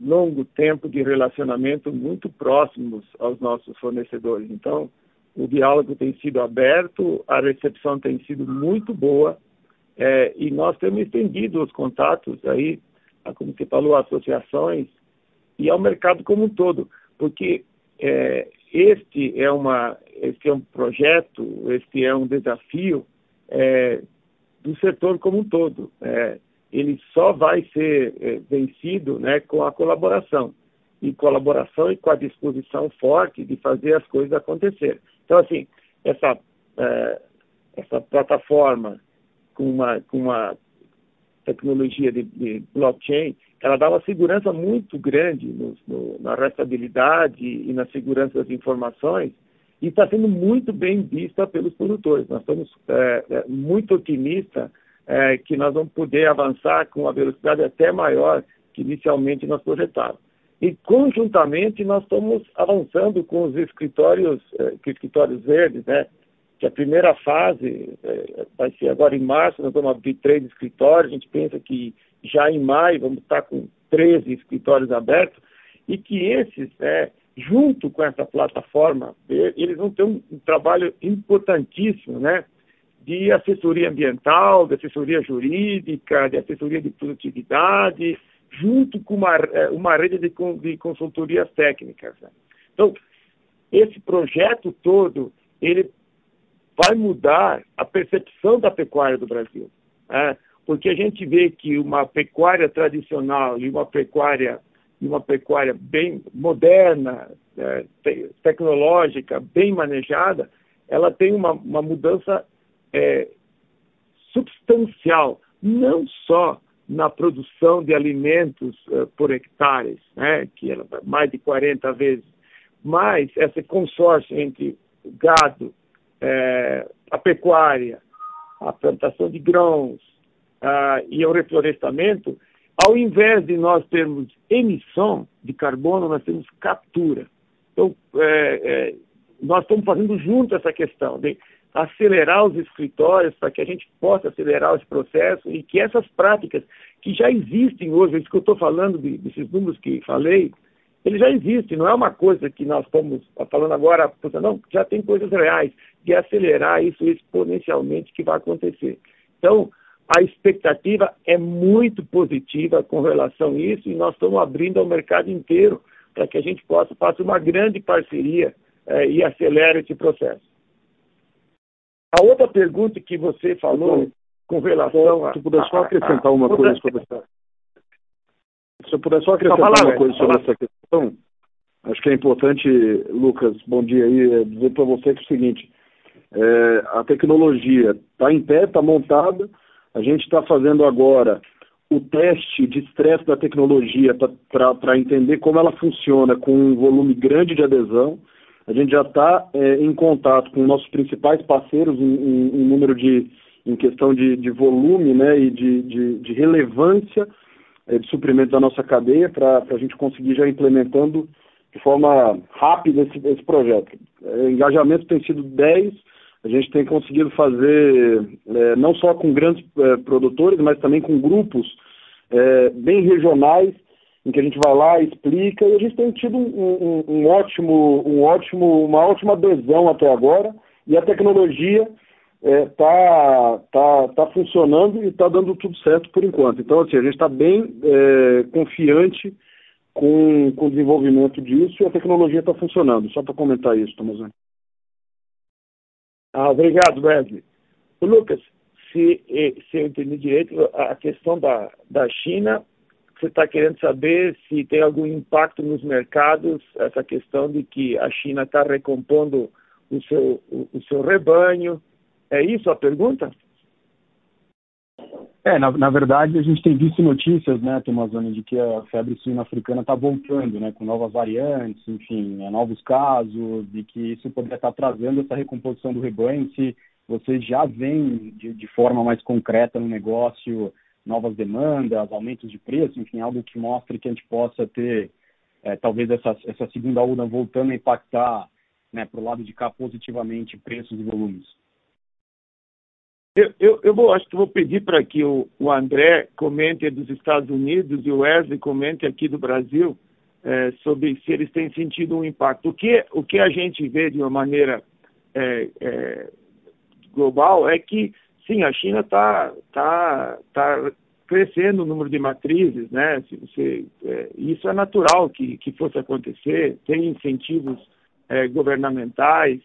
Speaker 2: longo tempo de relacionamento muito próximos aos nossos fornecedores. Então, o diálogo tem sido aberto, a recepção tem sido muito boa é, e nós temos estendido os contatos aí, como você falou, associações e ao mercado como um todo, porque é, este é uma este é um projeto, este é um desafio é, do setor como um todo. É, ele só vai ser é, vencido né, com a colaboração. E colaboração e com a disposição forte de fazer as coisas acontecer. Então, assim, essa, é, essa plataforma com uma, com uma tecnologia de, de blockchain, ela dá uma segurança muito grande no, no, na restabilidade e na segurança das informações e está sendo muito bem vista pelos produtores. Nós estamos é, muito otimistas é, que nós vamos poder avançar com uma velocidade até maior que inicialmente nós projetávamos. E conjuntamente nós estamos avançando com os escritórios, eh, escritórios verdes, né? Que a primeira fase eh, vai ser agora em março, nós vamos abrir três escritórios, a gente pensa que já em maio vamos estar com 13 escritórios abertos, e que esses, né, junto com essa plataforma, eles vão ter um, um trabalho importantíssimo, né? de assessoria ambiental, de assessoria jurídica, de assessoria de produtividade, junto com uma, é, uma rede de, de consultorias técnicas. Né? Então, esse projeto todo, ele vai mudar a percepção da pecuária do Brasil. Né? Porque a gente vê que uma pecuária tradicional e uma pecuária, uma pecuária bem moderna, é, te, tecnológica, bem manejada, ela tem uma, uma mudança é, substancial, não só na produção de alimentos uh, por hectares, né, que é mais de 40 vezes, mas esse consórcio entre gado, é, a pecuária, a plantação de grãos e o reflorestamento, ao invés de nós termos emissão de carbono, nós temos captura. Então, é, é, nós estamos fazendo junto essa questão de acelerar os escritórios para que a gente possa acelerar esse processo e que essas práticas que já existem hoje, isso que eu estou falando de, desses números que falei, eles já existem, não é uma coisa que nós estamos falando agora, não, já tem coisas reais, de acelerar isso exponencialmente que vai acontecer. Então, a expectativa é muito positiva com relação a isso e nós estamos abrindo ao mercado inteiro para que a gente possa fazer uma grande parceria eh, e acelere esse processo. A outra pergunta que você falou com relação a.
Speaker 5: Se puder só acrescentar uma coisa. Se eu puder só acrescentar uma coisa sobre essa questão, acho que é importante, Lucas, bom dia aí, é dizer para você que é o seguinte: é, a tecnologia está em pé, está montada, a gente está fazendo agora o teste de estresse da tecnologia para entender como ela funciona com um volume grande de adesão. A gente já está é, em contato com nossos principais parceiros em, em, em número de em questão de, de volume né, e de, de, de relevância de suprimento da nossa cadeia para a gente conseguir já implementando de forma rápida esse, esse projeto. É, engajamento tem sido 10, a gente tem conseguido fazer é, não só com grandes é, produtores, mas também com grupos é, bem regionais em que a gente vai lá, explica, e a gente tem tido um, um, um, ótimo, um ótimo, uma ótima adesão até agora, e a tecnologia está é, tá, tá, tá funcionando e está dando tudo certo por enquanto. Então, assim, a gente está bem é, confiante com, com o desenvolvimento disso e a tecnologia está funcionando. Só para comentar isso, Tomazani.
Speaker 2: Ah, obrigado, Wesley. Lucas, se, se eu entendi direito, a questão da, da China você está querendo saber se tem algum impacto nos mercados essa questão de que a China está recompondo o seu, o, o seu rebanho. É isso a pergunta?
Speaker 6: É, na, na, verdade, a gente tem visto notícias, né, Tomazoni, de que a febre suína africana está voltando, né, com novas variantes, enfim, né, novos casos, e que isso poderia estar tá trazendo essa recomposição do rebanho, se vocês já veem de, de forma mais concreta no negócio novas demandas, aumentos de preço, enfim, algo que mostre que a gente possa ter, é, talvez, essa, essa segunda onda voltando a impactar né, para o lado de cá positivamente preços e volumes.
Speaker 2: Eu, eu, eu vou, acho que vou pedir para que o, o André comente dos Estados Unidos e o Wesley comente aqui do Brasil é, sobre se eles têm sentido um impacto. O que, o que a gente vê de uma maneira é, é, global é que, sim, a China está tá, tá crescendo o número de matrizes, né? Se você, isso é natural que, que fosse acontecer, tem incentivos governamentais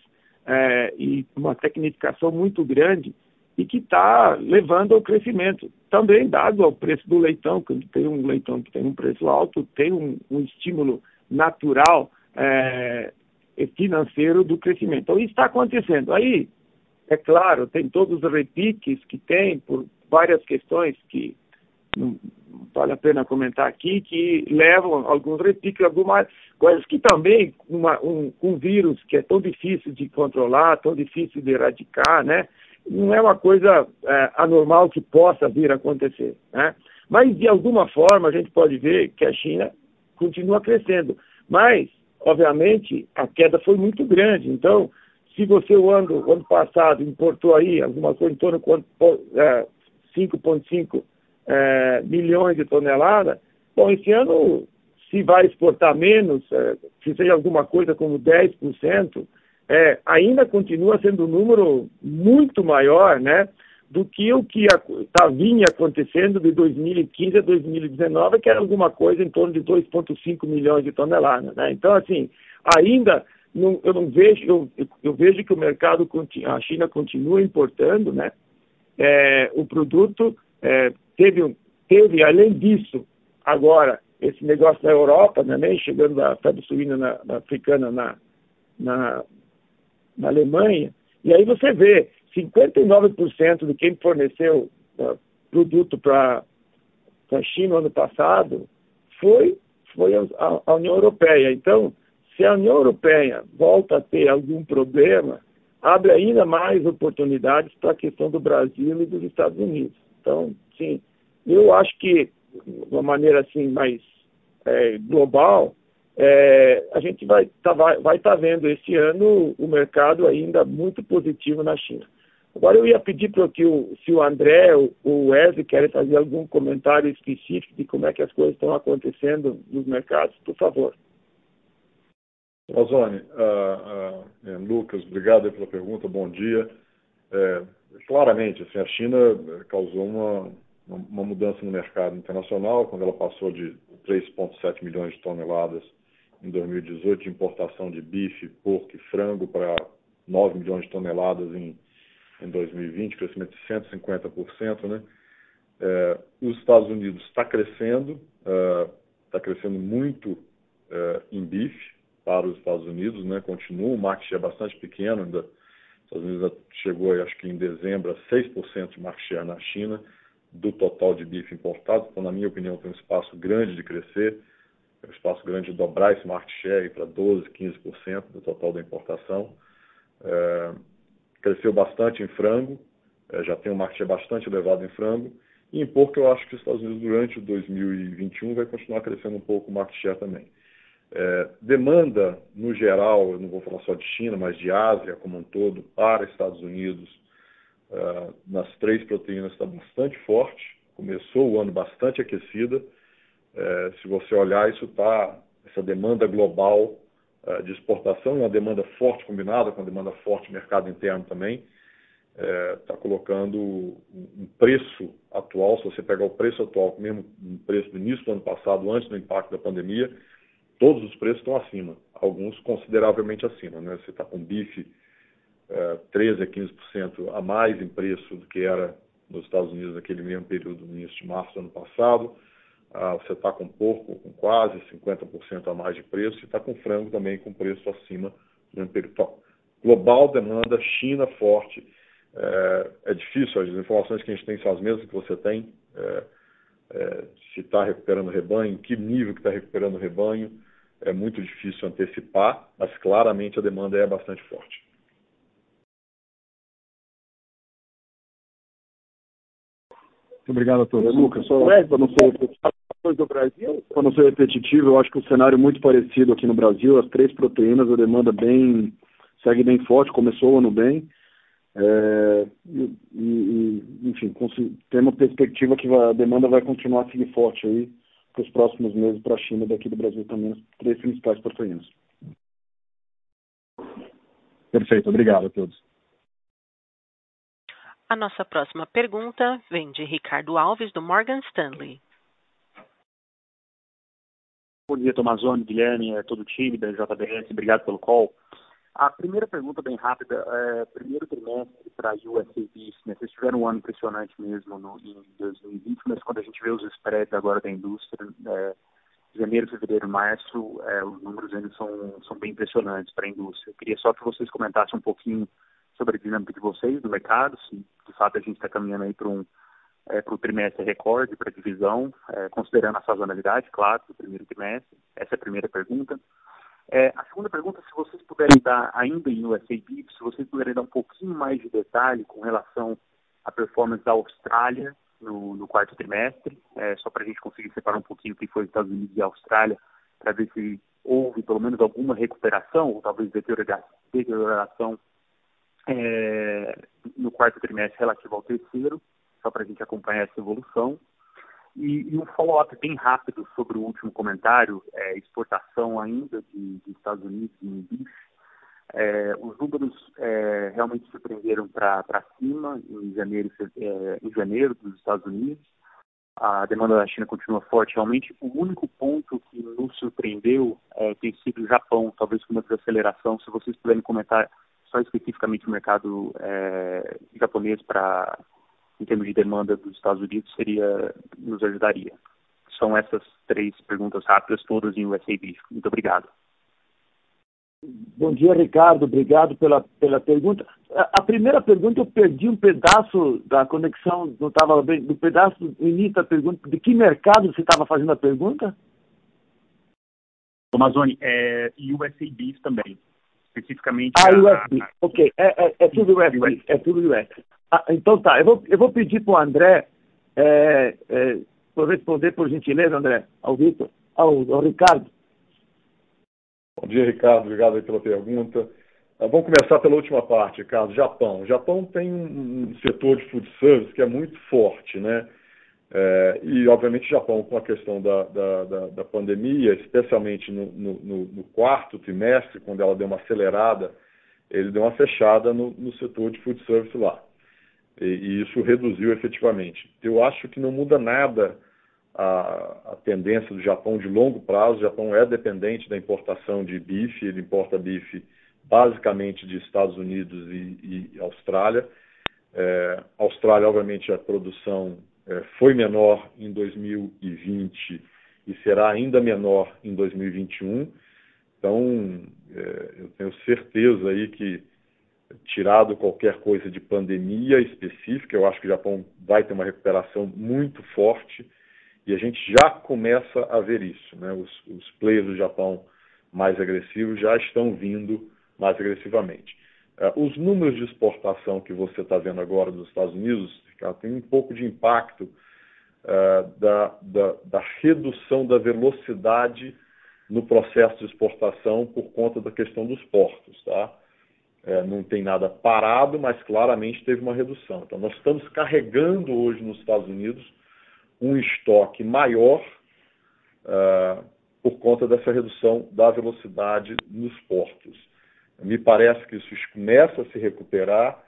Speaker 2: e uma tecnificação muito grande e que está levando ao crescimento. Também dado ao preço do leitão, que tem um leitão que tem um preço alto, tem um, um estímulo natural é, financeiro do crescimento. Então, isso está acontecendo. Aí, é claro, tem todos os repiques que tem por várias questões que não vale a pena comentar aqui, que levam alguns repiques, algumas coisas que também, uma, um, um vírus que é tão difícil de controlar, tão difícil de erradicar, né? Não é uma coisa é, anormal que possa vir a acontecer. Né? Mas, de alguma forma, a gente pode ver que a China continua crescendo. Mas, obviamente, a queda foi muito grande. Então, se você o ano, o ano passado importou aí alguma coisa em torno de é, 5,5 é, milhões de toneladas, bom, esse ano, se vai exportar menos, é, se seja alguma coisa como 10%, é, ainda continua sendo um número muito maior, né? do que o que tá, vinha acontecendo de 2015 a 2019, que era alguma coisa em torno de 2,5 milhões de toneladas. Né? Então, assim, ainda não, eu não vejo, eu, eu, vejo que o mercado, a China continua importando, né? É, o produto é, teve, teve, além disso, agora, esse negócio na Europa também, chegando da febre suína na, na africana na, na na Alemanha, e aí você vê 59% de quem forneceu uh, produto para a China no ano passado foi, foi a, a, União Europeia. Então, se a União Europeia volta a ter algum problema, abre ainda mais oportunidades para a questão do Brasil e dos Estados Unidos. Então, sim, eu acho que, de uma maneira assim mais é, global, é, a gente vai estar tá, vai, vai tá vendo esse ano o mercado ainda muito positivo na China. Agora eu ia pedir para que o, se o André ou o Wesley querem fazer algum comentário específico de como é que as coisas estão acontecendo nos mercados, por favor.
Speaker 7: Ozone, uh, uh, Lucas, obrigado pela pergunta, bom dia. É, claramente, assim, a China causou uma, uma mudança no mercado internacional, quando ela passou de 3,7 milhões de toneladas em 2018 de importação de bife, porco e frango para 9 milhões de toneladas em, em 2020, crescimento de 150%. Né? É, os Estados Unidos está crescendo, está é, crescendo muito é, em bife para os Estados Unidos, né? continua, o market share bastante pequeno, ainda, os Estados Unidos chegou, acho que em dezembro, a 6% de market share na China, do total de bife importado, então, na minha opinião, tem um espaço grande de crescer é um espaço grande de dobrar esse market share para 12%, 15% do total da importação. É, cresceu bastante em frango, é, já tem um market share bastante elevado em frango. E em porco eu acho que os Estados Unidos durante 2021 vai continuar crescendo um pouco o market share também. É, demanda, no geral, eu não vou falar só de China, mas de Ásia como um todo, para Estados Unidos, é, nas três proteínas está bastante forte. Começou o ano bastante aquecida. É, se você olhar, isso está, essa demanda global é, de exportação uma demanda forte combinada com a demanda forte do mercado interno também, está é, colocando um preço atual, se você pegar o preço atual, mesmo o preço do início do ano passado, antes do impacto da pandemia, todos os preços estão acima, alguns consideravelmente acima. Né? Você está com bife é, 13% a 15% a mais em preço do que era nos Estados Unidos naquele mesmo período, no início de março do ano passado. Ah, você está com porco com quase 50% a mais de preço e está com frango também com preço acima do período. global demanda, China forte. É, é, difícil, as informações que a gente tem são as mesmas que você tem. É, é, se está recuperando rebanho, que nível que está recuperando rebanho, é muito difícil antecipar, mas claramente a demanda é bastante forte.
Speaker 5: Obrigado a todos. Lucas, só para não ser do Brasil, para não ser repetitivo, eu acho que o cenário é muito parecido aqui no Brasil, as três proteínas, a demanda bem segue bem forte, começou o ano bem. É, e, e, enfim, tem uma perspectiva que a demanda vai continuar a seguir forte aí para os próximos meses para a China, daqui do Brasil também, as três principais proteínas.
Speaker 6: Perfeito, obrigado a todos.
Speaker 1: A nossa próxima pergunta vem de Ricardo Alves, do Morgan Stanley.
Speaker 8: Bom dia, Tomazone, Guilherme, é todo o time da JBS, obrigado pelo call. A primeira pergunta, bem rápida, é, primeiro trimestre para a USAB, né, vocês tiveram um ano impressionante mesmo no, em 2020, mas quando a gente vê os spreads agora da indústria, é, janeiro, fevereiro, março, é, os números ainda são, são bem impressionantes para a indústria. Eu queria só que vocês comentassem um pouquinho sobre a dinâmica de vocês, do mercado, se de fato a gente está caminhando aí para um é, para o trimestre recorde, para a divisão, é, considerando a sazonalidade, claro, do primeiro trimestre. Essa é a primeira pergunta. É, a segunda pergunta, se vocês puderem dar, ainda em USAB, se vocês puderem dar um pouquinho mais de detalhe com relação à performance da Austrália no, no quarto trimestre, é, só para a gente conseguir separar um pouquinho o que foi Estados Unidos e Austrália, para ver se houve pelo menos alguma recuperação, ou talvez deterioração é, no quarto trimestre relativo ao terceiro, só para a gente acompanhar essa evolução. E, e um follow-up bem rápido sobre o último comentário, é, exportação ainda de, de, Estados Unidos em bife. É, os números é, realmente surpreenderam para cima em janeiro, é, em janeiro dos Estados Unidos. A demanda da China continua forte. Realmente, o único ponto que nos surpreendeu é, tem sido o Japão, talvez com uma desaceleração. Se vocês puderem comentar só especificamente o mercado é, japonês para em termos de demanda dos Estados Unidos seria nos ajudaria. São essas três perguntas rápidas, todas em USAB. Muito obrigado.
Speaker 2: Bom dia, Ricardo. Obrigado pela, pela pergunta. A, a primeira pergunta eu perdi um pedaço da conexão, não estava bem, do pedaço do início da pergunta. De que mercado você estava fazendo a pergunta?
Speaker 8: Amazônia, é, e USABs também. Especificamente.
Speaker 2: Ah, a, USB. Ok, é, é, é tudo USB. É tudo USB. Ah, então tá, eu vou, eu vou pedir para o André é, é, responder, por gentileza, André, ao Vitor, ao, ao Ricardo.
Speaker 7: Bom dia, Ricardo. Obrigado pela pergunta. Ah, vamos começar pela última parte, Ricardo. Japão. O Japão tem um, setor de food service que é muito forte, né? É, e, obviamente, o Japão, com a questão da, da, da, da pandemia, especialmente no, no, no, quarto trimestre, quando ela deu uma acelerada, ele deu uma fechada no, no setor de food service lá e, e isso reduziu efetivamente. Eu acho que não muda nada a, a, tendência do Japão de longo prazo. O Japão é dependente da importação de bife, ele importa bife basicamente de Estados Unidos e, e Austrália. É, Austrália, obviamente, a produção é, foi menor em 2020 e será ainda menor em 2021. Então, é, eu tenho certeza aí que tirado qualquer coisa de pandemia específica, eu acho que o Japão vai ter uma recuperação muito forte e a gente já começa a ver isso. Né? Os, os players do Japão mais agressivos já estão vindo mais agressivamente. Uh, os números de exportação que você está vendo agora dos Estados Unidos, cara, tem um pouco de impacto uh, da, da, da redução da velocidade no processo de exportação por conta da questão dos portos, tá? é, não tem nada parado, mas claramente teve uma redução. Então, nós estamos carregando hoje nos Estados Unidos um estoque maior uh, por conta dessa redução da velocidade nos portos. Me parece que isso começa a se recuperar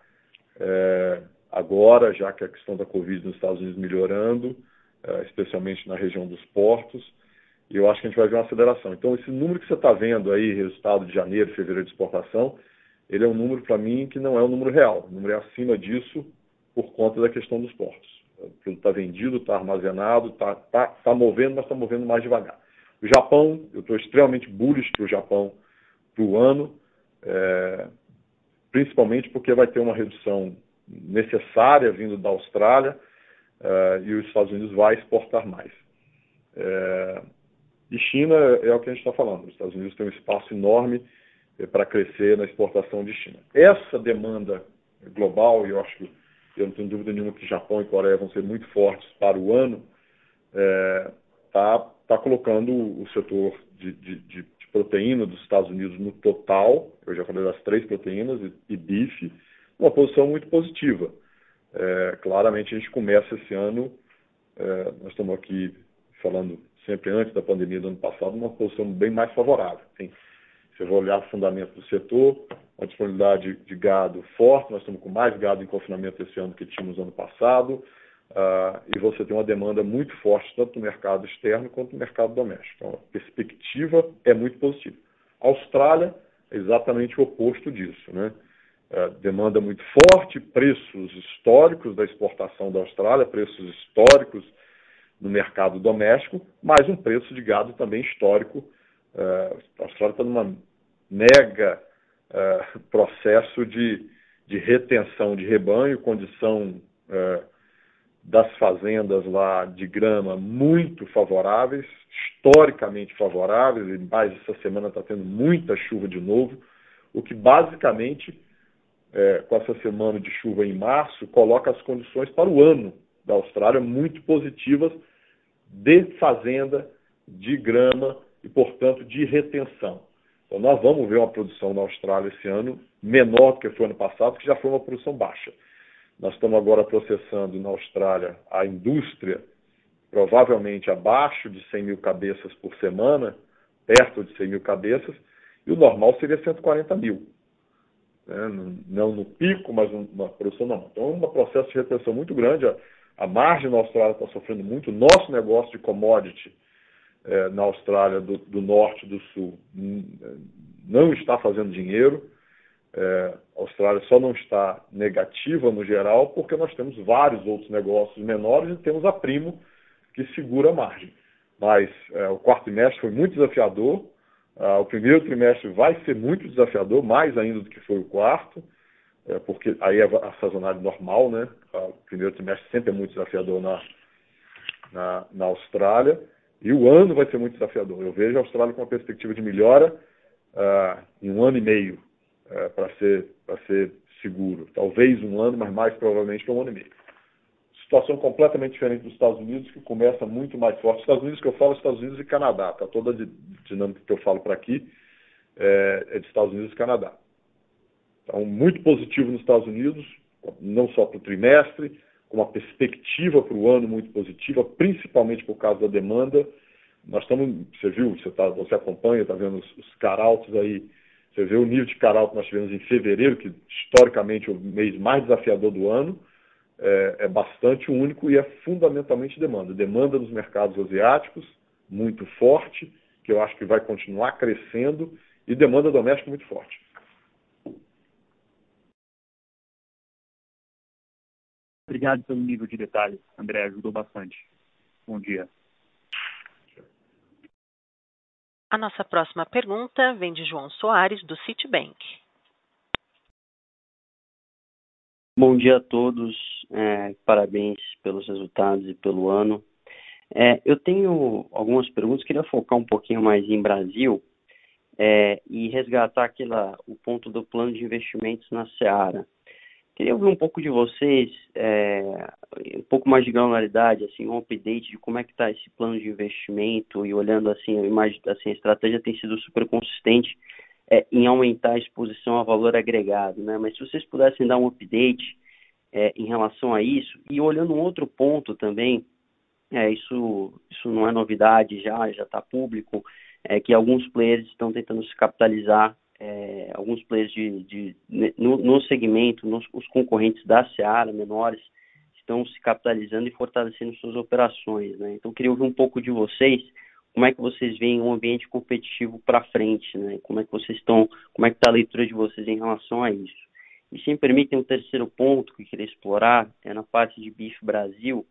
Speaker 7: é, agora, já que a questão da Covid nos Estados Unidos melhorando, é, especialmente na região dos portos, e eu acho que a gente vai ver uma aceleração. Então, esse número que você está vendo aí, resultado de janeiro, fevereiro de exportação, ele é um número para mim que não é um número real. O número é acima disso por conta da questão dos portos. O produto está vendido, está armazenado, está tá, tá movendo, mas está movendo mais devagar. O Japão, eu estou extremamente bullish para o Japão para o ano. É, principalmente porque vai ter uma redução necessária vindo da Austrália uh, e os Estados Unidos vai exportar mais. É, e China é o que a gente está falando. Os Estados Unidos têm um espaço enorme é, para crescer na exportação de China. Essa demanda global, e eu acho que eu não tenho dúvida nenhuma que Japão e Coreia vão ser muito fortes para o ano, está é, tá colocando o setor de, de, de, proteína dos Estados Unidos no total, eu já falei das três proteínas e, e bife, uma posição muito positiva. É, claramente a gente começa esse ano, é, nós estamos aqui falando sempre antes da pandemia do ano passado, uma posição bem mais favorável. Você vai olhar o fundamento do setor, uma disponibilidade de gado forte, nós estamos com mais gado em confinamento esse ano que tínhamos ano passado, uh, e você tem uma demanda muito forte tanto no mercado externo quanto no mercado doméstico. Então, a perspectiva é muito positiva. A Austrália é exatamente o oposto disso, né? Uh, demanda muito forte, preços históricos da exportação da Austrália, preços históricos no mercado doméstico, mas um preço de gado também histórico. Uh, a Austrália está numa mega uh, processo de, de retenção de rebanho, condição das fazendas lá de grama muito favoráveis, historicamente favoráveis, e mais essa semana está tendo muita chuva de novo, o que basicamente, é, com essa semana de chuva em março, coloca as condições para o ano da Austrália muito positivas de fazenda, de grama e, portanto, de retenção. Então, nós vamos ver uma produção na Austrália esse ano menor do que foi ano passado, que já foi uma produção baixa. Nós estamos agora processando na Austrália a indústria, provavelmente abaixo de 100 mil cabeças por semana, perto de 100 mil cabeças, e o normal seria 140 mil. Né? Não no pico, mas uma produção normal. Então, é um processo de retenção muito grande. A, a margem na Austrália está sofrendo muito. O nosso negócio de commodity é, na Austrália do, do norte e do sul não está fazendo dinheiro. É, a Austrália só não está negativa no geral porque nós temos vários outros negócios menores e temos a Primo que segura a margem. Mas é, o quarto trimestre foi muito desafiador. Ah, o primeiro trimestre vai ser muito desafiador, mais ainda do que foi o quarto, é, porque aí é a sazonalidade normal, né? Ah, o primeiro trimestre sempre é muito desafiador na, na, na Austrália. E o ano vai ser muito desafiador. Eu vejo a Austrália com uma perspectiva de melhora uh, em um ano e meio uh, para ser, ser seguro. Talvez um ano, mas mais provavelmente para um ano e meio. Situação completamente diferente dos Estados Unidos, que começa muito mais forte. Estados Unidos que eu falo, Estados Unidos e Canadá. Tá? Toda a dinâmica que eu falo para aqui é, é de Estados Unidos e Canadá. Então, muito positivo nos Estados Unidos, não só para o trimestre, com uma perspectiva para o ano muito positiva, principalmente por causa da demanda. Nós estamos, você viu, você, tá, você acompanha, está vendo os, os caraltos aí, você vê o nível de caralto que nós tivemos em fevereiro, que historicamente é o mês mais desafiador do ano, é, é bastante único e é fundamentalmente demanda. Demanda nos mercados asiáticos, muito forte, que eu acho que vai continuar crescendo, e demanda doméstica muito forte.
Speaker 8: Obrigado pelo nível de detalhes, André, ajudou bastante. Bom dia.
Speaker 1: A nossa próxima pergunta vem de João Soares, do Citibank.
Speaker 9: Bom dia a todos, é, parabéns pelos resultados e pelo ano. É, eu tenho algumas perguntas, queria focar um pouquinho mais em Brasil é, e resgatar aquela, o ponto do plano de investimentos na Seara. Queria ouvir um pouco de vocês, é, um pouco mais de granularidade, assim, um update de como é que está esse plano de investimento e olhando assim, a, imagem, assim, a estratégia tem sido super consistente é, em aumentar a exposição a valor agregado, né? Mas se vocês pudessem dar um update é, em relação a isso e olhando um outro ponto também, é, isso, isso não é novidade já, já está público, é que alguns players estão tentando se capitalizar é, alguns players de, de no, no, segmento, nos, os concorrentes da Seara, menores, estão se capitalizando e fortalecendo suas operações. Né? Então, queria ouvir um pouco de vocês, como é que vocês veem um ambiente competitivo para frente, né? Como é que vocês estão, como é que está a leitura de vocês em relação a isso? E se me permitem um terceiro ponto que eu queria explorar é na parte de bife Brasil.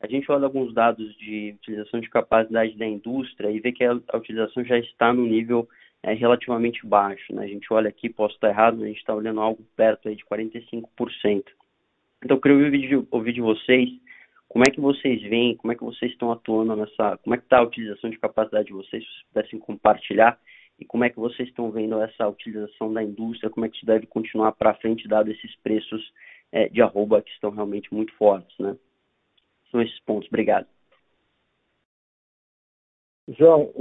Speaker 9: A gente olha alguns dados de utilização de capacidade da indústria e vê que a, a utilização já está no nível é relativamente baixo. Né? A gente olha aqui, posso estar errado, mas a gente está olhando algo perto aí de 45%. Então, eu queria ouvir, ouvir de vocês como é que vocês veem, como é que vocês estão atuando nessa, como é que está a utilização de capacidade de vocês, se vocês pudessem compartilhar, e como é que vocês estão vendo essa utilização da indústria, como é que isso deve continuar para frente, dado esses preços é, de arroba que estão realmente muito fortes, né? São esses pontos. Obrigado.
Speaker 2: João,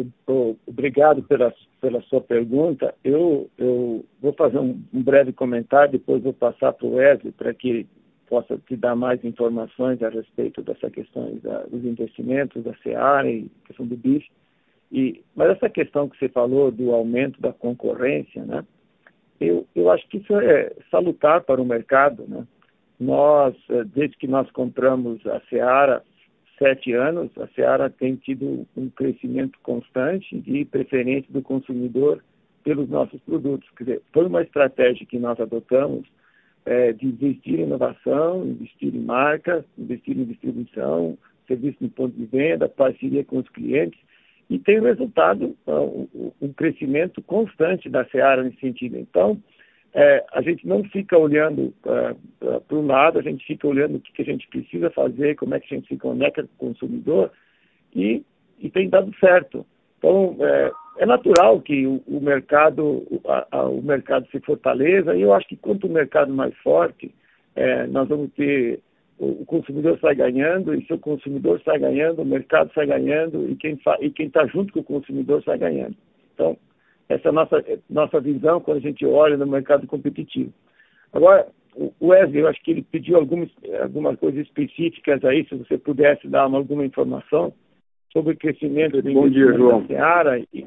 Speaker 2: obrigado pela, pela sua pergunta. Eu, eu vou fazer um, um breve comentário, depois vou passar para o Wesley para que possa te dar mais informações a respeito dessa questão da, dos investimentos da Seara e questão do BIF. E, mas essa questão que você falou do aumento da concorrência, né? Eu, eu acho que isso é salutar para o mercado, né? Nós, eh, desde que nós compramos a Seara, sete anos, a Seara tem tido um crescimento constante de preferência do consumidor pelos nossos produtos. Quer dizer, foi uma estratégia que nós adotamos é, de investir em inovação, investir em marca, investir em distribuição, serviço de ponto de venda, parceria com os clientes, e tem resultado um, crescimento constante da Seara nesse sentido. Então, é, a gente não fica olhando uh, uh, para um lado, a gente fica olhando o que, que, a gente precisa fazer, como é que a gente se conecta com o consumidor e, e tem dado certo. Então, é, é natural que o, o mercado a, a, o mercado se fortaleça e eu acho que quanto o mercado mais forte, é, nós vamos ter o, o consumidor sai ganhando e se o consumidor sai ganhando, o mercado sai ganhando e quem está junto com o consumidor sai ganhando. Então, essa é a nossa, nossa visão quando a gente olha no mercado competitivo. Agora, o Wesley, eu acho que ele pediu algumas, algumas coisas específicas aí, se você pudesse dar uma, alguma informação sobre o crescimento do
Speaker 5: Bom dia, João.
Speaker 2: Seara. E...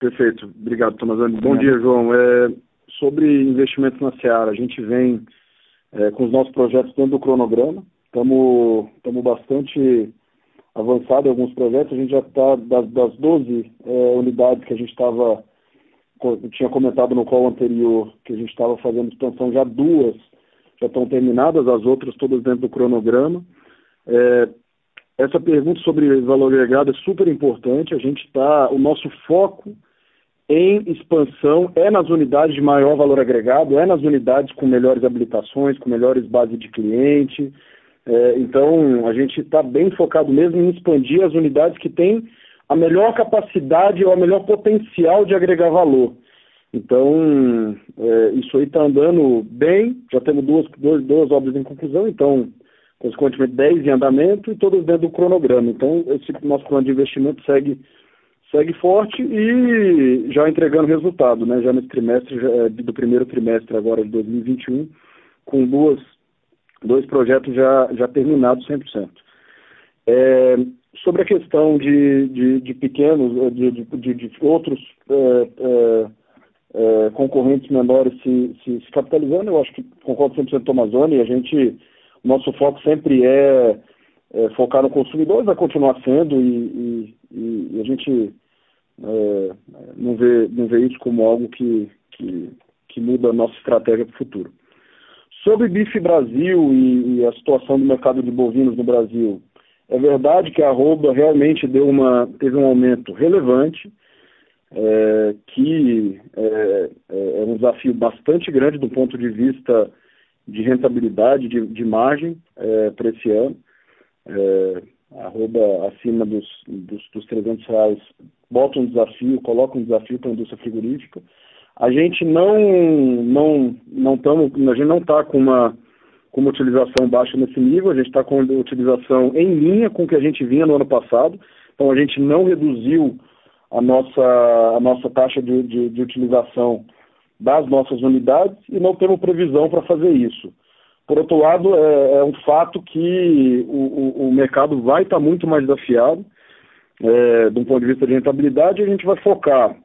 Speaker 5: Perfeito, obrigado, Tomazani. Bom é. dia, João. É, sobre investimentos na Seara, a gente vem é, com os nossos projetos dentro do cronograma, estamos bastante avançado em alguns projetos. A gente já está, das, das 12 é, unidades que a gente estava, tinha comentado no call anterior, que a gente estava fazendo expansão, já duas já estão terminadas, as outras todas dentro do cronograma. É, essa pergunta sobre valor agregado é super importante. A gente está, o nosso foco em expansão é nas unidades de maior valor agregado, é nas unidades com melhores habilitações, com melhores bases de cliente, é, então, a gente está bem focado mesmo em expandir as unidades que têm a melhor capacidade ou a melhor potencial de agregar valor. Então, é, isso aí está andando bem, já temos duas, duas, duas obras em conclusão, então, consequentemente, 10 em andamento e todas dentro do cronograma. Então, esse nosso plano de investimento segue, segue forte e já entregando resultado, né? já nesse trimestre, já, é, do primeiro trimestre agora de 2021, com duas dois projetos já, já terminados 100%. É, sobre a questão de, de, de pequenos, de, de, de outros é, é, concorrentes menores se, se, se, capitalizando, eu acho que concordo 100% com a Amazônia, a gente, nosso foco sempre é, é, focar no consumidor, vai continuar sendo, e, e, e a gente é, não, vê, não vê isso como algo que, que, que muda a nossa estratégia para o futuro. Sobre Bife Brasil e, e, a situação do mercado de bovinos no Brasil, é verdade que a arroba realmente deu uma, teve um aumento relevante, é, que é, é, é, um desafio bastante grande do ponto de vista de rentabilidade, de, de margem é, para esse ano. É, arroba acima dos, dos, dos 300 reais bota um desafio, coloca um desafio para a indústria frigorífica. A gente não não não estamos a gente não está com uma com uma utilização baixa nesse nível, a gente está com utilização em linha com o que a gente vinha no ano passado, então a gente não reduziu a nossa, a nossa taxa de, de, de utilização das nossas unidades e não temos previsão para fazer isso. Por outro lado, é, é um fato que o, o, o mercado vai estar tá muito mais desafiado, é, um ponto de vista de rentabilidade, a gente vai focar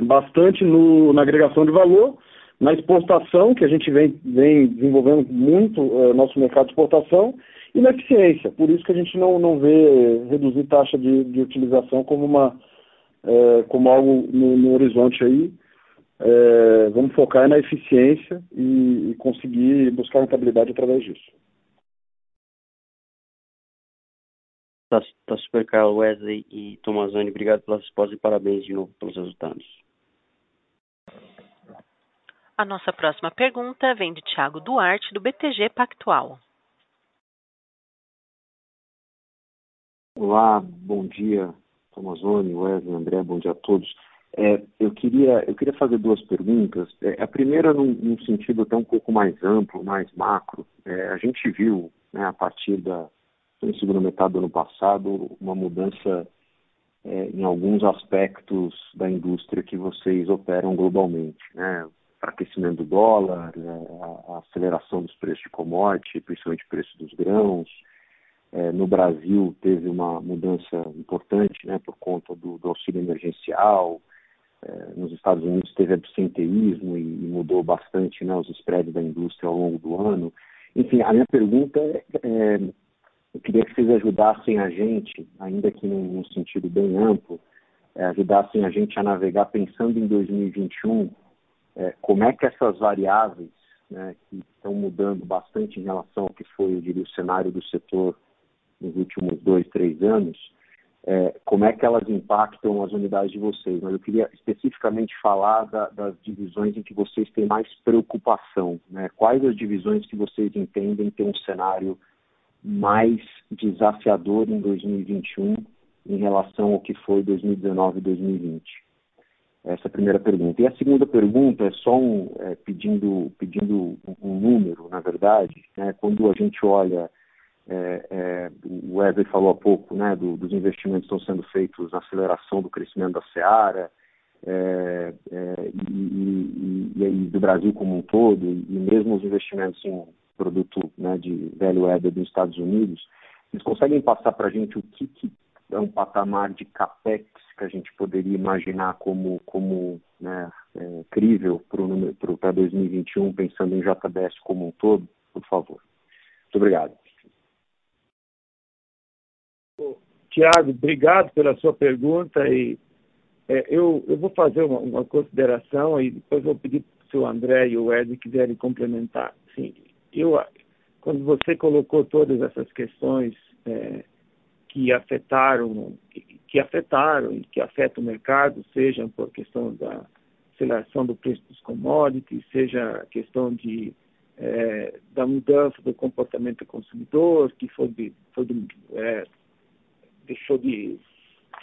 Speaker 5: bastante no, na agregação de valor, na exportação, que a gente vem, vem desenvolvendo muito é, nosso mercado de exportação, e na eficiência. Por isso que a gente não, não vê reduzir taxa de, de utilização como, uma, é, como algo no, no horizonte aí. É, vamos focar na eficiência e, e conseguir buscar rentabilidade através disso.
Speaker 9: Tá, tá super claro, Wesley e Tomazoni. Obrigado pela resposta e parabéns de novo pelos resultados.
Speaker 1: A nossa próxima pergunta vem de Tiago Duarte, do BTG Pactual.
Speaker 10: Olá, bom dia, Tomazoni, Wesley, André, bom dia a todos. É, eu, queria, eu queria fazer duas perguntas. É, a primeira, num, num, sentido até um pouco mais amplo, mais macro. É, a gente viu, né, a partir da segunda metade do ano passado, uma mudança é, em alguns aspectos da indústria que vocês operam globalmente. Né? Do dólar, é, a aceleração dos preços de commodity, principalmente o preço dos grãos, é, no Brasil teve uma mudança importante né, por conta do, do auxílio emergencial. É, nos Estados Unidos teve absenteísmo e, e, mudou bastante né, os spreads da indústria ao longo do ano. Enfim, a minha pergunta é, é eu queria que vocês ajudassem a gente, ainda que num, num sentido bem amplo, é, ajudassem a gente a navegar pensando em 2021, é, como é que essas variáveis né, que estão mudando bastante em relação ao que foi, eu diria, o cenário do setor nos últimos dois, três anos, é, como é que elas impactam as unidades de vocês. Mas eu queria especificamente falar da, das divisões em que vocês têm mais preocupação. Né? Quais as divisões que vocês entendem ter um cenário mais desafiador em 2021 em relação ao que foi 2019 e 2020? Essa é a primeira pergunta. E a segunda pergunta é só um, é, pedindo, pedindo um número, na verdade. Né? Quando a gente olha é, é, o Wesley falou há pouco, né, do, dos investimentos que estão sendo feitos na aceleração do crescimento da Seara é, é e, e, e, do Brasil como um todo, e mesmo os investimentos em produto né, de velho web dos Estados Unidos, eles conseguem passar para a gente o que, que, é um patamar de capex que a gente poderia imaginar como, como né, é, crível para 2021, pensando em JBS como um todo, por favor. Muito obrigado.
Speaker 2: Tiago, obrigado pela sua pergunta e é, eu, eu vou fazer uma, uma, consideração e depois vou pedir se o André e o Ed quiserem complementar. Sim, eu, quando você colocou todas essas questões é, que afetaram, que, afetaram e que afetam o mercado, seja por questão da aceleração do preço dos commodities, seja a questão de é, da mudança do comportamento do consumidor, que foi, de, foi de, é, deixou de,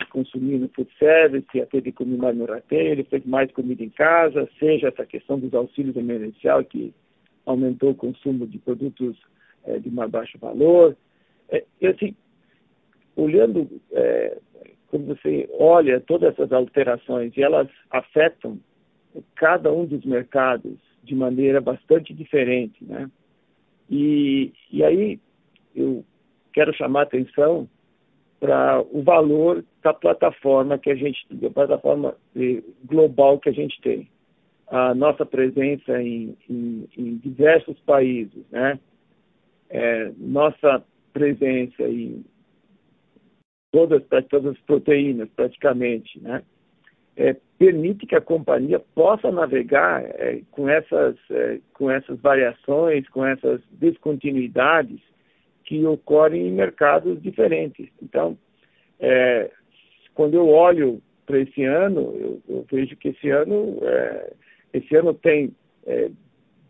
Speaker 2: consumir no food service, ter de comer mais no rateio, ele fez mais comida em casa, seja essa questão dos auxílios emergencial, que aumentou o consumo de produtos é, de mais baixo valor. É, e assim, olhando, é, quando você olha todas essas alterações, e elas afetam cada um dos mercados de maneira bastante diferente, né? E, e aí eu quero chamar a atenção para o valor da plataforma que a gente, da plataforma eh, global que a gente tem. A nossa presença em, em, em diversos países, né? É, nossa presença em todas, todas as proteínas, praticamente, né? É, permite que a companhia possa navegar é, com, essas, é, com essas variações, com essas descontinuidades que ocorrem em mercados diferentes. Então, é, quando eu olho para esse ano, eu, eu, vejo que esse ano, é, esse ano tem é,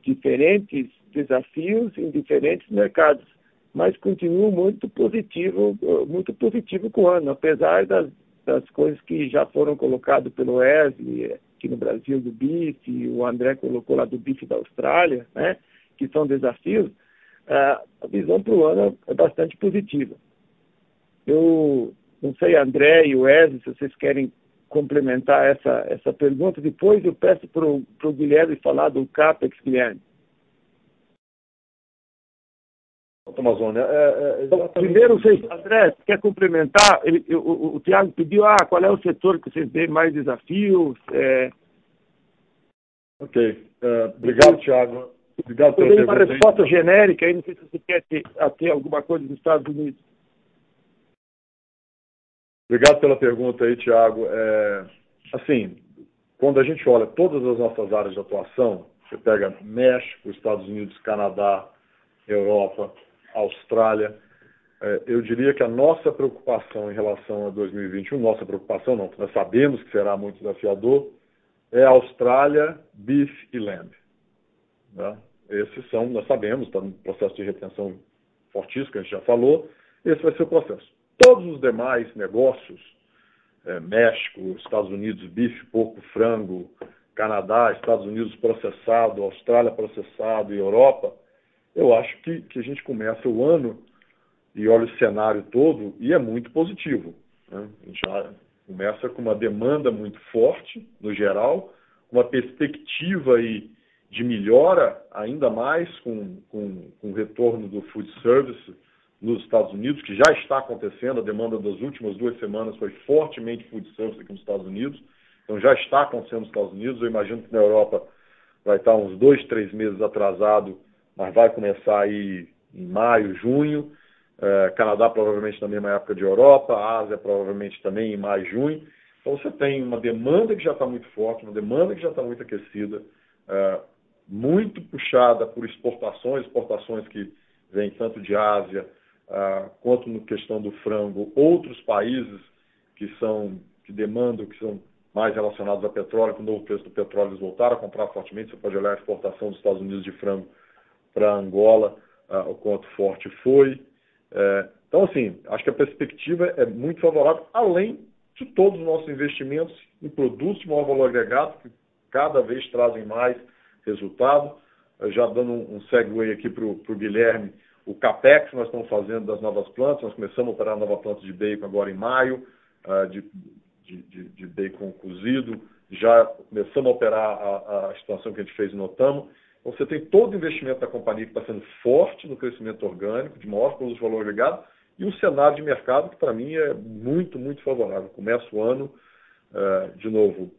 Speaker 2: diferentes desafios em diferentes mercados, mas continuo muito positivo, muito positivo com o ano, apesar das, das coisas que já foram colocadas pelo Wesley aqui no Brasil do bife, o André colocou lá do bife da Austrália, né, que são desafios, a visão para o ano é bastante positiva. Eu não sei, André e Wesley, se vocês querem complementar essa, essa pergunta. Depois eu peço para o Guilherme falar do CAPEX, Guilherme.
Speaker 7: Tomazone, é, é,
Speaker 2: então, primeiro, vocês, André, quer complementar? Ele, o, o, Tiago pediu, ah, qual é o setor que vocês veem mais desafios? É...
Speaker 7: Ok, uh, obrigado, Tiago. Obrigado
Speaker 2: pela pergunta. uma resposta genérica aí, não sei se você quer ter, ter alguma coisa dos Estados Unidos.
Speaker 7: Obrigado pela pergunta aí, Tiago. É, assim, quando a gente olha todas as nossas áreas de atuação, você pega México, Estados Unidos, Canadá, Europa, Austrália, é, eu diria que a nossa preocupação em relação a 2021, nossa preocupação não, nós sabemos que será muito desafiador, é Austrália, Beef e Lamb. Né? Esses são, nós sabemos, está no processo de retenção fortíssimo, que a gente já falou, esse vai ser o processo. Todos os demais negócios, é, México, Estados Unidos, bife, porco, frango, Canadá, Estados Unidos processado, Austrália processado e Europa, eu acho que, que a gente começa o ano e olha o cenário todo e é muito positivo. Né? A gente já começa com uma demanda muito forte, no geral, uma perspectiva aí de melhora ainda mais com, com, com o retorno do food service nos Estados Unidos, que já está acontecendo, a demanda das últimas duas semanas foi fortemente food service aqui nos Estados Unidos, então já está acontecendo nos Estados Unidos, eu imagino que na Europa vai estar uns dois, três meses atrasado, mas vai começar aí em maio, junho, é, Canadá provavelmente na mesma época de Europa, Ásia provavelmente também em maio, junho, então você tem uma demanda que já está muito forte, uma demanda que já está muito aquecida, é, muito puxada por exportações, exportações que vêm tanto de Ásia uh, quanto no questão do frango, outros países que são que demandam, que são mais relacionados a petróleo, com o novo preço do petróleo eles voltaram a comprar fortemente. Você pode olhar a exportação dos Estados Unidos de frango para Angola, uh, o quanto forte foi. Uh, então, assim, acho que a perspectiva é muito favorável, além de todos os nossos investimentos em produtos de maior valor agregado, que cada vez trazem mais resultado. Já dando um, segue aqui para o Guilherme, o CAPEX nós estamos fazendo das novas plantas, nós começamos a operar a nova planta de bacon agora em maio, uh, de, de, de, bacon cozido, já começamos a operar a, a, expansão que a gente fez em Otamo. Então, você tem todo o investimento da companhia que está sendo forte no crescimento orgânico, de maior produto de valor agregado, e um cenário de mercado que para mim é muito, muito favorável. Começa o ano, uh, de novo,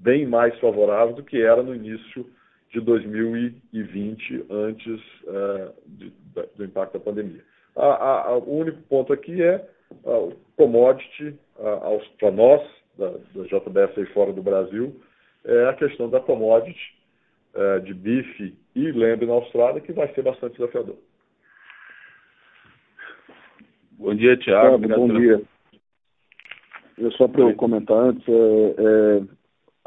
Speaker 7: bem mais favorável do que era no início de 2020, antes uh, de, do impacto da pandemia. A, a, o único ponto aqui é o commodity, para nós, da, da JBS aí fora do Brasil, é a questão da commodity uh, de bife e lembre na Austrália, que vai ser bastante desafiador.
Speaker 3: Bom dia, Tiago.
Speaker 5: Bom dia. Eu só para eu comentar antes, é, é,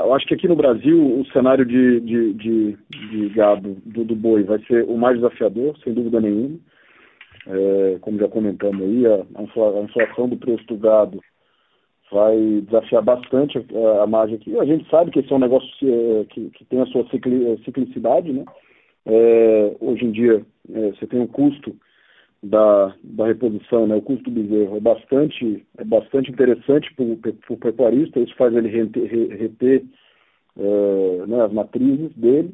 Speaker 5: eu acho que aqui no Brasil o cenário de, de, de, de gado do, do, boi vai ser o mais desafiador, sem dúvida nenhuma. É, como já comentamos aí, a, a, inflação do preço do gado vai desafiar bastante a, a margem aqui. A gente sabe que esse é um negócio é, que, que tem a sua cicli, ciclicidade, né? É, hoje em dia é, você tem um custo da, da reposição, né, o custo do bezerro é bastante, é bastante interessante para o pecuarista, isso faz ele reter, reter é, né, as matrizes dele.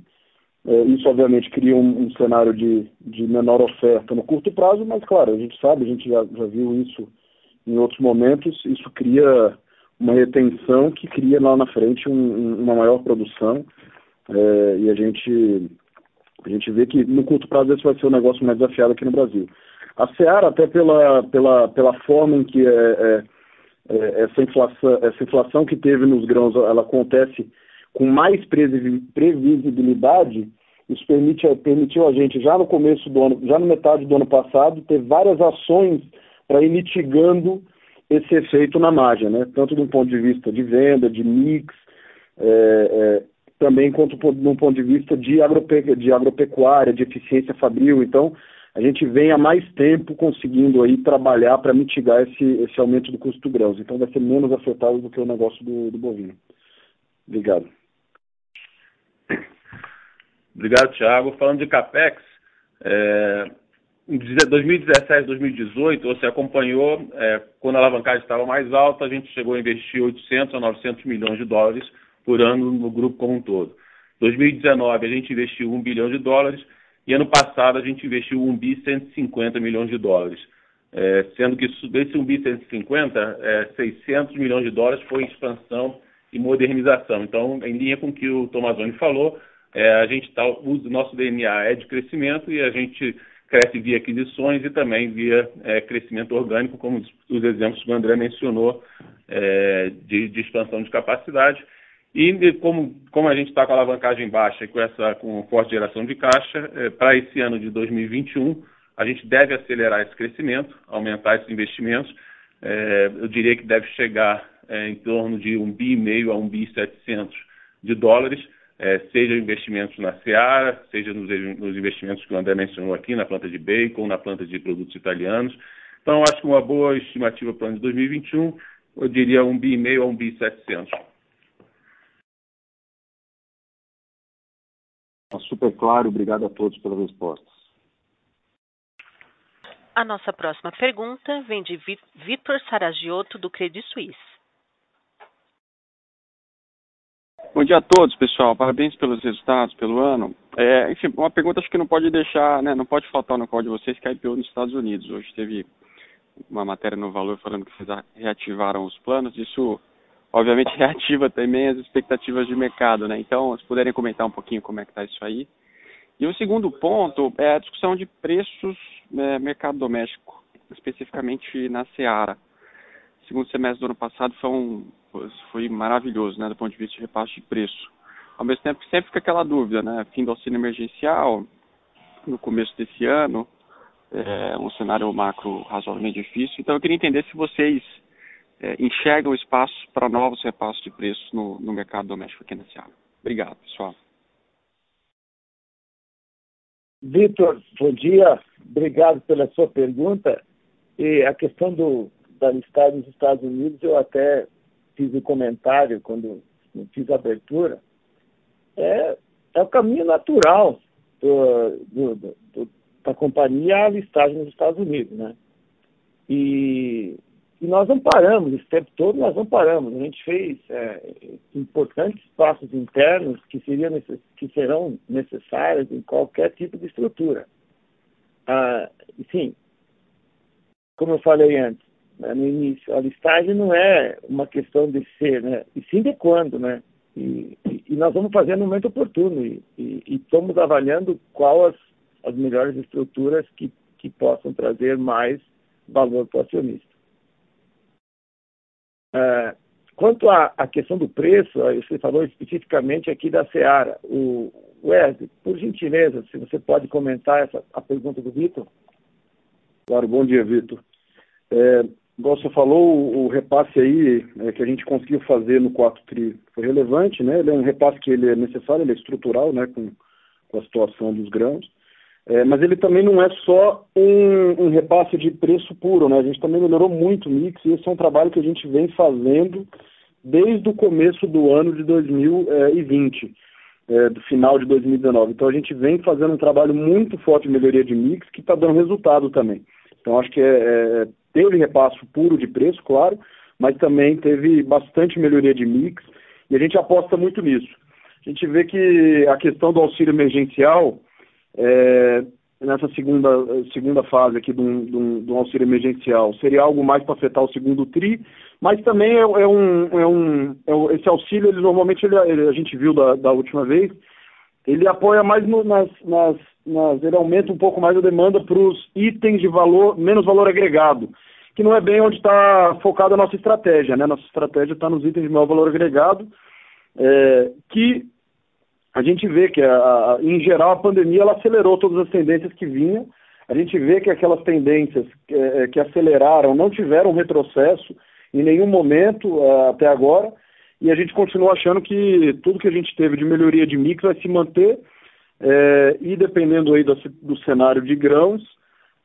Speaker 5: É, isso, obviamente, cria um, um, cenário de, de menor oferta no curto prazo, mas, claro, a gente sabe, a gente já, já viu isso em outros momentos, isso cria uma retenção que cria lá na frente um, uma maior produção é, e a gente, a gente vê que no curto prazo esse vai ser o negócio mais desafiado aqui no Brasil. A Seara, até pela, pela, pela forma em que é, é, é, essa, inflação, essa inflação que teve nos grãos, ela acontece com mais previsibilidade, isso permite, permitiu a gente, já no começo do ano, já na metade do ano passado, ter várias ações para ir mitigando esse efeito na margem, né? tanto um ponto de vista de venda, de mix, é, é, também quanto um ponto de vista de, agrope, de agropecuária, de eficiência fabril. Então, a gente vem há mais tempo conseguindo aí trabalhar para mitigar esse, esse aumento do custo do grãos. Então vai ser menos afetado do que o negócio do, do bovino. Obrigado.
Speaker 3: Obrigado, Thiago. Falando de CAPEX, é, em 2017, 2018, você acompanhou, é, quando a alavancagem estava mais alta, a gente chegou a investir 800 a 900 milhões de dólares por ano no grupo como um todo. 2019, a gente investiu 1 bilhão de dólares e ano passado a gente investiu 1 bi 150 milhões de dólares. É, sendo que desse 1 bi 150, é, 600 milhões de dólares foi expansão e modernização. Então, em linha com o que o Tomazoni falou, é, a gente tá, o nosso DNA é de crescimento e a gente cresce via aquisições e também via é, crescimento orgânico, como os exemplos que o André mencionou, é, de, de expansão de capacidade. E como, como a gente está com a alavancagem baixa e com essa com forte geração de caixa, é, para esse ano de 2021, a gente deve acelerar esse crescimento, aumentar esses investimentos. É, eu diria que deve chegar é, em torno de um bi e meio a um bi 700 de dólares, é, seja investimentos na Seara, seja nos, nos, investimentos que o André mencionou aqui, na planta de bacon, na planta de produtos italianos. Então, acho que uma boa estimativa para o ano de 2021, eu diria um bi e meio a um bi
Speaker 10: 700. Super claro, obrigado a todos pelas respostas.
Speaker 1: A nossa próxima pergunta vem de Vitor Saragiotto, do Credit Suisse.
Speaker 11: Bom dia a todos, pessoal. Parabéns pelos resultados, pelo ano. É, enfim, uma pergunta acho que não pode deixar, né, não pode faltar no call de vocês, que é a IPO nos Estados Unidos. Hoje teve uma matéria no Valor falando que vocês reativaram os planos. Isso, obviamente, reativa também as expectativas de mercado, né? Então, se puderem comentar um pouquinho como é que está isso aí. E o segundo ponto é a discussão de preços né, mercado doméstico, especificamente na Seara. Segundo semestre do ano passado foi um foi maravilhoso, né, do ponto de vista de repasse de preço. Ao mesmo tempo que sempre fica aquela dúvida, né, fim do auxílio emergencial, no começo desse ano, é um cenário macro razoavelmente difícil. Então eu queria entender se vocês é, enxergam espaço para novos repassos de preços no, no mercado doméstico aqui na Seara. Obrigado, pessoal.
Speaker 2: Vitor, bom dia. Obrigado pela sua pergunta. E a questão do, da listagem nos Estados Unidos, eu até fiz o um comentário quando fiz a abertura, é, é o caminho natural do, do, do, da companhia a listagem nos Estados Unidos, né? E, e, nós não paramos, esse tempo todo nós não paramos. A gente fez é, importantes passos internos que, seriam que serão necessários em qualquer tipo de estrutura. Ah, sim, como eu falei antes, né, no início. A listagem não é uma questão de ser, né, e sim de quando, né? E, e, nós vamos fazer no momento oportuno e, e estamos avaliando qual as, as melhores estruturas que, que possam trazer mais valor para o acionista. É, quanto à, à, questão do preço, você falou especificamente aqui da Seara. O Wesley, por gentileza, se você pode comentar essa, a pergunta do Vitor.
Speaker 5: Claro, bom dia, Vitor. É, igual você falou, o, repasse aí é, que a gente conseguiu fazer no quarto tri foi relevante, né? Ele é um repasse que ele é necessário, ele é estrutural, né? Com, com a situação dos grãos. É, mas ele também não é só um, um, repasse de preço puro, né? A gente também melhorou muito o mix e esse é um trabalho que a gente vem fazendo desde o começo do ano de 2020, é, do final de 2019. Então a gente vem fazendo um trabalho muito forte de melhoria de mix que está dando resultado também. Então acho que é, é Teve repasso puro de preço, claro, mas também teve bastante melhoria de mix e a gente aposta muito nisso. A gente vê que a questão do auxílio emergencial, é, nessa segunda, segunda fase aqui do, do, auxílio emergencial, seria algo mais para afetar o segundo TRI, mas também é, é, um, é, um, é esse auxílio, ele normalmente, ele, a gente viu da, da última vez, ele apoia mais no, nas, nas, nas, ele aumenta um pouco mais a demanda para os itens de valor, menos valor agregado que não é bem onde está focada a nossa estratégia. Né? Nossa estratégia está nos itens de maior valor agregado, é, que a gente vê que, a, em geral, a pandemia ela acelerou todas as tendências que vinham. A gente vê que aquelas tendências que, é, que aceleraram não tiveram retrocesso em nenhum momento é, até agora, e a gente continua achando que tudo que a gente teve de melhoria de mix vai se manter, é, e dependendo aí do, do cenário de grãos,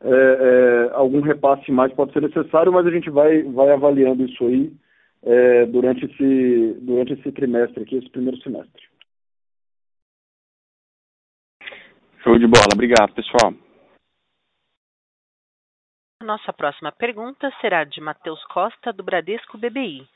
Speaker 5: é, é, algum repasse mais pode ser necessário, mas a gente vai, vai avaliando isso aí é, durante, esse, durante esse trimestre aqui, esse primeiro semestre.
Speaker 11: Show de bola. Obrigado, pessoal.
Speaker 1: Nossa próxima pergunta será de Matheus Costa, do Bradesco BBI.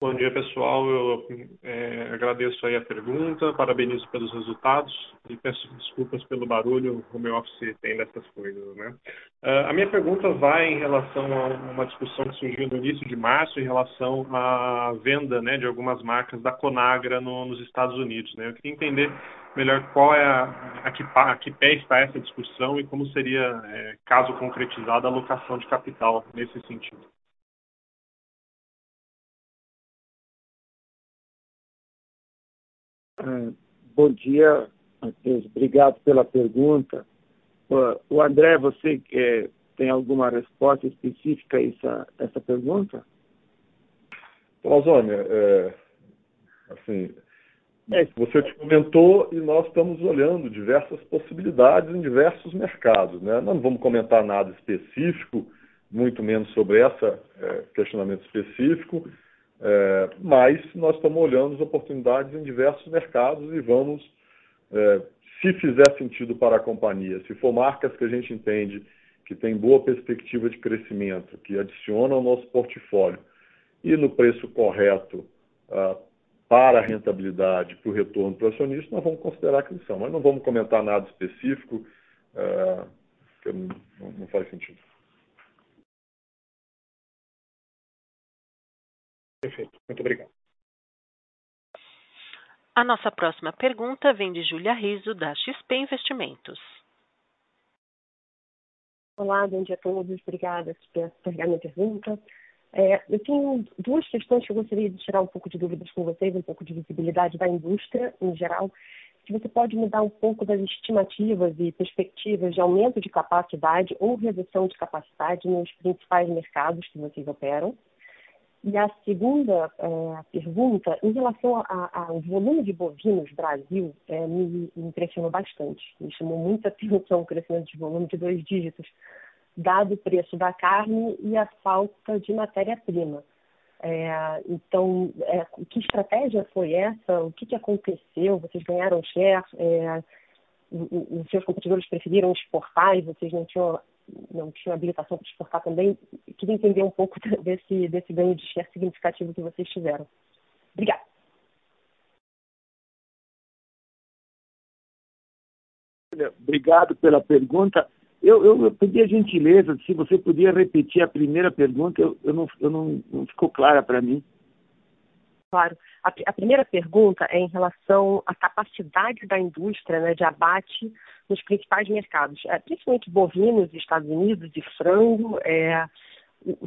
Speaker 12: Bom dia, pessoal. Eu é, agradeço aí a pergunta, parabenizo pelos resultados e peço desculpas pelo barulho, o meu office tem dessas coisas, né? Uh, a minha pergunta vai em relação a uma discussão que surgiu no início de março em relação à venda, né, de algumas marcas da Conagra no, nos Estados Unidos, né? Eu queria entender melhor qual é a, a, que, a que pé está essa discussão e como seria, é, caso concretizada, a alocação de capital nesse sentido.
Speaker 2: Bom dia, Matheus, obrigado pela pergunta. O André, você é, tem alguma resposta específica a essa, essa pergunta?
Speaker 7: Amazônia, é, assim, é. você te comentou e nós estamos olhando diversas possibilidades em diversos mercados. Né? Não vamos comentar nada específico, muito menos sobre esse é, questionamento específico, é, mas nós estamos olhando as oportunidades em diversos mercados e vamos, é, se fizer sentido para a companhia, se for marcas que a gente entende que tem boa perspectiva de crescimento, que adicionam ao nosso portfólio e no preço correto ah, para a rentabilidade, para o retorno para o acionista, nós vamos considerar aquisição. Mas não vamos comentar nada específico, ah, que não, não faz sentido.
Speaker 12: Perfeito. Muito obrigado.
Speaker 1: A nossa próxima pergunta vem de Júlia Riso, da XP Investimentos.
Speaker 13: Olá, bom dia a todos. Obrigada por pegar minha pergunta. É, eu tenho duas questões que eu gostaria de tirar um pouco de dúvidas com vocês, um pouco de visibilidade da indústria em geral. Se você pode me dar um pouco das estimativas e perspectivas de aumento de capacidade ou redução de capacidade nos principais mercados que vocês operam. E a segunda é, pergunta, em relação ao volume de bovinos Brasil, é, me, me impressionou bastante. Me chamou muita atenção o crescimento de volume de dois dígitos, dado o preço da carne e a falta de matéria-prima. É, então, é, que estratégia foi essa? O que, que aconteceu? Vocês ganharam share? É, os seus competidores preferiram exportar e vocês não tinham não tinha habilitação para exportar também. Queria entender um pouco desse, desse ganho de share significativo que vocês tiveram. Obrigada.
Speaker 2: Obrigado pela pergunta. Eu, eu, eu pedi a gentileza, se você podia repetir a primeira pergunta, eu, eu não, não, não ficou clara para mim.
Speaker 13: Claro. A, a, primeira pergunta é em relação à capacidade da indústria né, de abate nos principais mercados, é, principalmente bovinos, Estados Unidos e frango. É,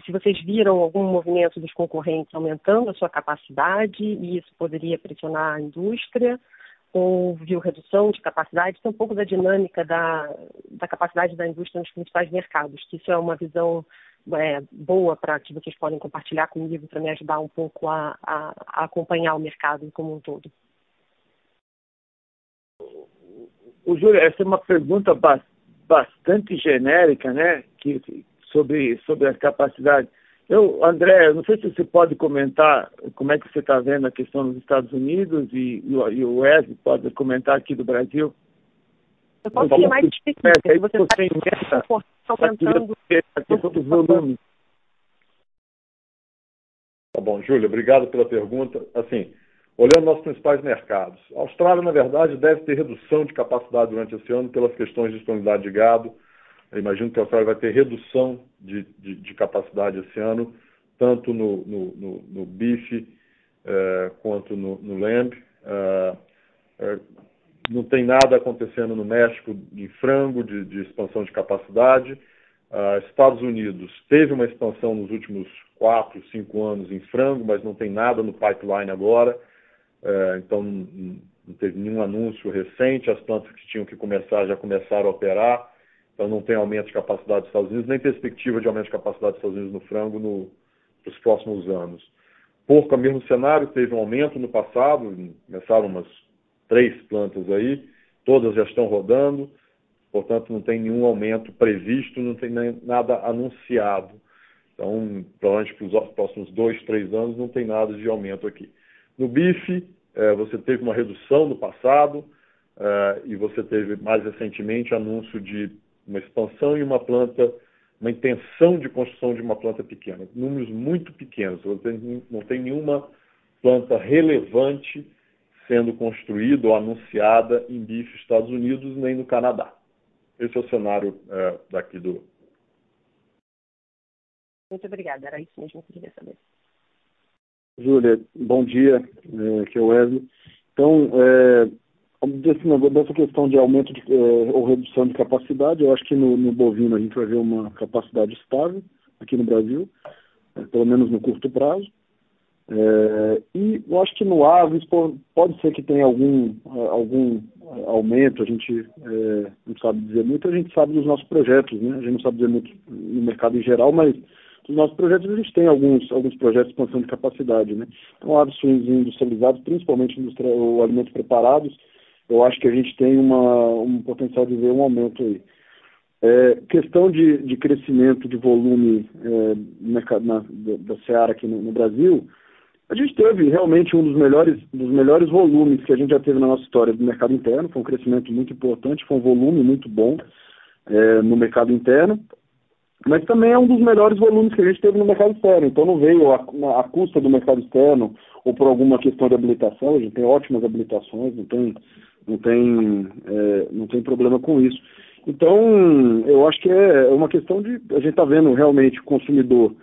Speaker 13: se vocês viram algum movimento dos concorrentes aumentando a sua capacidade e isso poderia pressionar a indústria, ou viu redução de capacidade, tem um pouco da dinâmica da, da capacidade da indústria nos principais mercados, que isso é uma visão é, boa para que vocês podem compartilhar comigo para me ajudar um pouco a, a, a, acompanhar o mercado como um todo.
Speaker 2: O Júlio, essa é uma pergunta ba bastante genérica, né? Que, sobre, sobre a capacidade. Eu, André, não sei se você pode comentar como é que você está vendo a questão dos Estados Unidos e, e, o Wesley pode comentar aqui do Brasil.
Speaker 13: Eu posso ser mais específico.
Speaker 2: É, você está aumentando dos volumes.
Speaker 7: Tá bom, Júlia, obrigado pela pergunta. Assim, olhando nossos principais mercados, a Austrália, na verdade, deve ter redução de capacidade durante esse ano pelas questões de disponibilidade de gado. Eu imagino que a Austrália vai ter redução de, de, de capacidade esse ano, tanto no, no, no, no bife eh, quanto no, no lamb. Eh, eh, não tem nada acontecendo no México de frango, de, de expansão de capacidade. Uh, Estados Unidos teve uma expansão nos últimos quatro, cinco anos em frango, mas não tem nada no pipeline agora. Uh, então, não, teve nenhum anúncio recente. As plantas que tinham que começar já começaram a operar. Então, não tem aumento de capacidade dos Estados Unidos, nem perspectiva de aumento de capacidade dos Estados Unidos no frango no, nos próximos anos. Porco, o mesmo cenário, teve um aumento no passado, começaram umas três plantas aí, todas já estão rodando, portanto não tem nenhum aumento previsto, não tem nada anunciado. Então, provavelmente para os próximos dois, três anos não tem nada de aumento aqui. No bife, eh, você teve uma redução no passado eh, e você teve mais recentemente anúncio de uma expansão e uma planta, uma intenção de construção de uma planta pequena. Números muito pequenos, você não tem nenhuma planta relevante sendo construída ou anunciada em bife Estados Unidos nem no Canadá. Esse é o cenário é, daqui do.
Speaker 13: Muito obrigada, era isso mesmo que eu queria saber.
Speaker 5: Júlia, bom dia, é, que é o Wesley. Então, é, dessa questão de aumento de, é, ou redução de capacidade, eu acho que no, no, bovino a gente vai ver uma capacidade estável aqui no Brasil, é, pelo menos no curto prazo. É, e eu acho que no Aves pode ser que tenha algum, algum, aumento, a gente é, não sabe dizer muito, a gente sabe dos nossos projetos, né? A gente não sabe dizer muito no mercado em geral, mas dos nossos projetos a gente tem alguns, alguns projetos de expansão de capacidade, né? Então, aves suínos industrializados, principalmente industria, ou alimentos preparados, eu acho que a gente tem uma, um potencial de ver um aumento aí. É, questão de, de crescimento de volume é, na, da, da Seara aqui no, no Brasil, a gente teve realmente um dos melhores, dos melhores volumes que a gente já teve na nossa história do mercado interno. Foi um crescimento muito importante, foi um volume muito bom é, no mercado interno. Mas também é um dos melhores volumes que a gente teve no mercado externo. Então não veio a, a custa do mercado externo ou por alguma questão de habilitação. A gente tem ótimas habilitações, não tem, não tem, é, não tem problema com isso. Então, eu acho que é uma questão de. A gente está vendo realmente o consumidor é,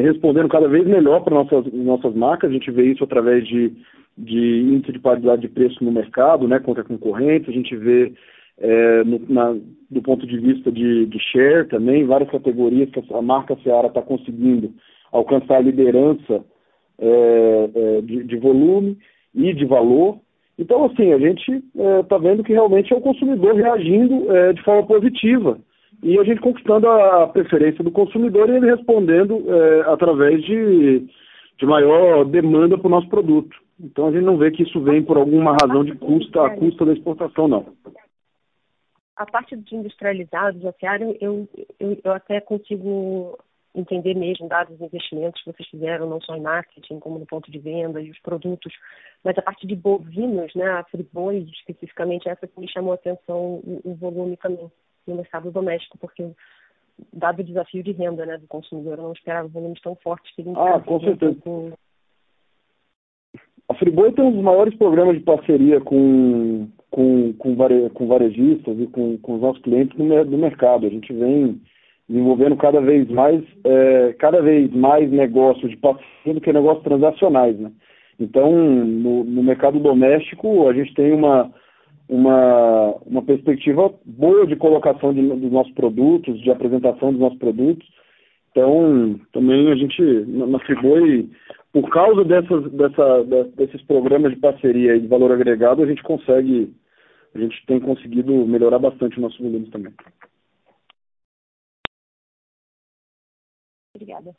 Speaker 5: respondendo cada vez melhor para nossas nossas marcas. A gente vê isso através de, de índice de paridade de preço no mercado, né, contra concorrentes. A gente vê é, no, na, do ponto de vista de, de share também, várias categorias que a marca Seara está conseguindo alcançar a liderança é, é, de, de, volume e de valor. Então, assim, a gente está é, vendo que realmente é o consumidor reagindo é, de forma positiva e a gente conquistando a preferência do consumidor e ele respondendo é, através de, de maior demanda para o nosso produto. Então a gente não vê que isso vem por alguma razão de custa, a custa da exportação, não.
Speaker 13: A parte de industrializados, aciário, eu, eu, eu até consigo entender mesmo, dados os investimentos que vocês fizeram, não só em marketing, como no ponto de venda e os produtos, mas a parte de bovinos, né, a Friboi, especificamente, essa que me chamou a atenção, o, o volume também no mercado doméstico, porque dado o desafio de renda né, do consumidor, eu não esperava volumes tão fortes que
Speaker 5: Ah, com certeza. Com... A Friboi tem um dos maiores programas de parceria com, com, com, vare, com varejistas e com, com os nossos clientes do, do mercado. A gente vem desenvolvendo cada vez mais, é, cada vez mais negócios de parceria do que negócios transacionais, né? Então, no, no mercado doméstico, a gente tem uma, uma, uma perspectiva boa de colocação de, dos nossos produtos, de apresentação dos nossos produtos. Então, também a gente, na Friboi, por causa dessas, dessa, desses programas de parceria e de valor agregado, a gente consegue, a gente tem conseguido melhorar bastante o nosso volume também.
Speaker 13: Obrigada.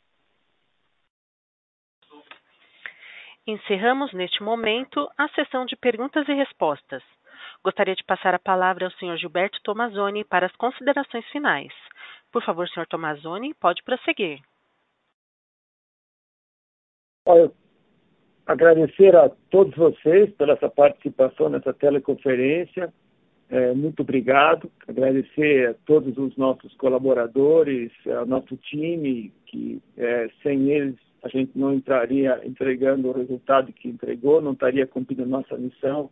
Speaker 1: Encerramos neste momento a sessão de perguntas e respostas. Gostaria de passar a palavra ao senhor Gilberto Tomazoni para as considerações finais. Por favor, senhor Tomazoni, pode prosseguir.
Speaker 2: Olha, agradecer a todos vocês pela essa participação nessa teleconferência. É, muito obrigado. Agradecer a todos os nossos colaboradores, ao nosso time, que é, sem eles a gente não entraria entregando o resultado que entregou, não estaria cumprindo nossa missão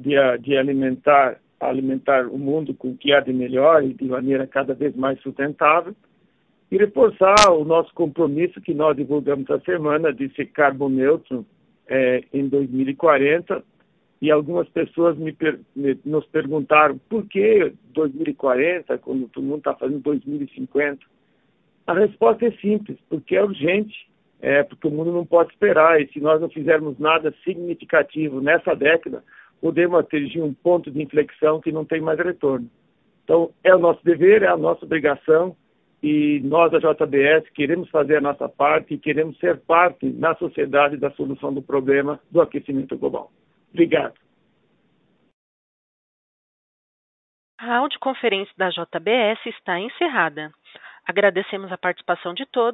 Speaker 2: de, de alimentar, alimentar o mundo com o que há de melhor e de maneira cada vez mais sustentável. E reforçar o nosso compromisso que nós divulgamos essa semana de ser carbono neutro é, em 2040 e algumas pessoas me, me, nos perguntaram por que 2040, quando todo mundo está fazendo 2050. A resposta é simples, porque é urgente, é, porque o mundo não pode esperar, e se nós não fizermos nada significativo nessa década, podemos atingir um ponto de inflexão que não tem mais retorno. Então, é o nosso dever, é a nossa obrigação, e nós, da JBS, queremos fazer a nossa parte e queremos ser parte na sociedade da solução do problema do aquecimento global. Obrigado.
Speaker 1: A audioconferência da JBS está encerrada. Agradecemos a participação de todos.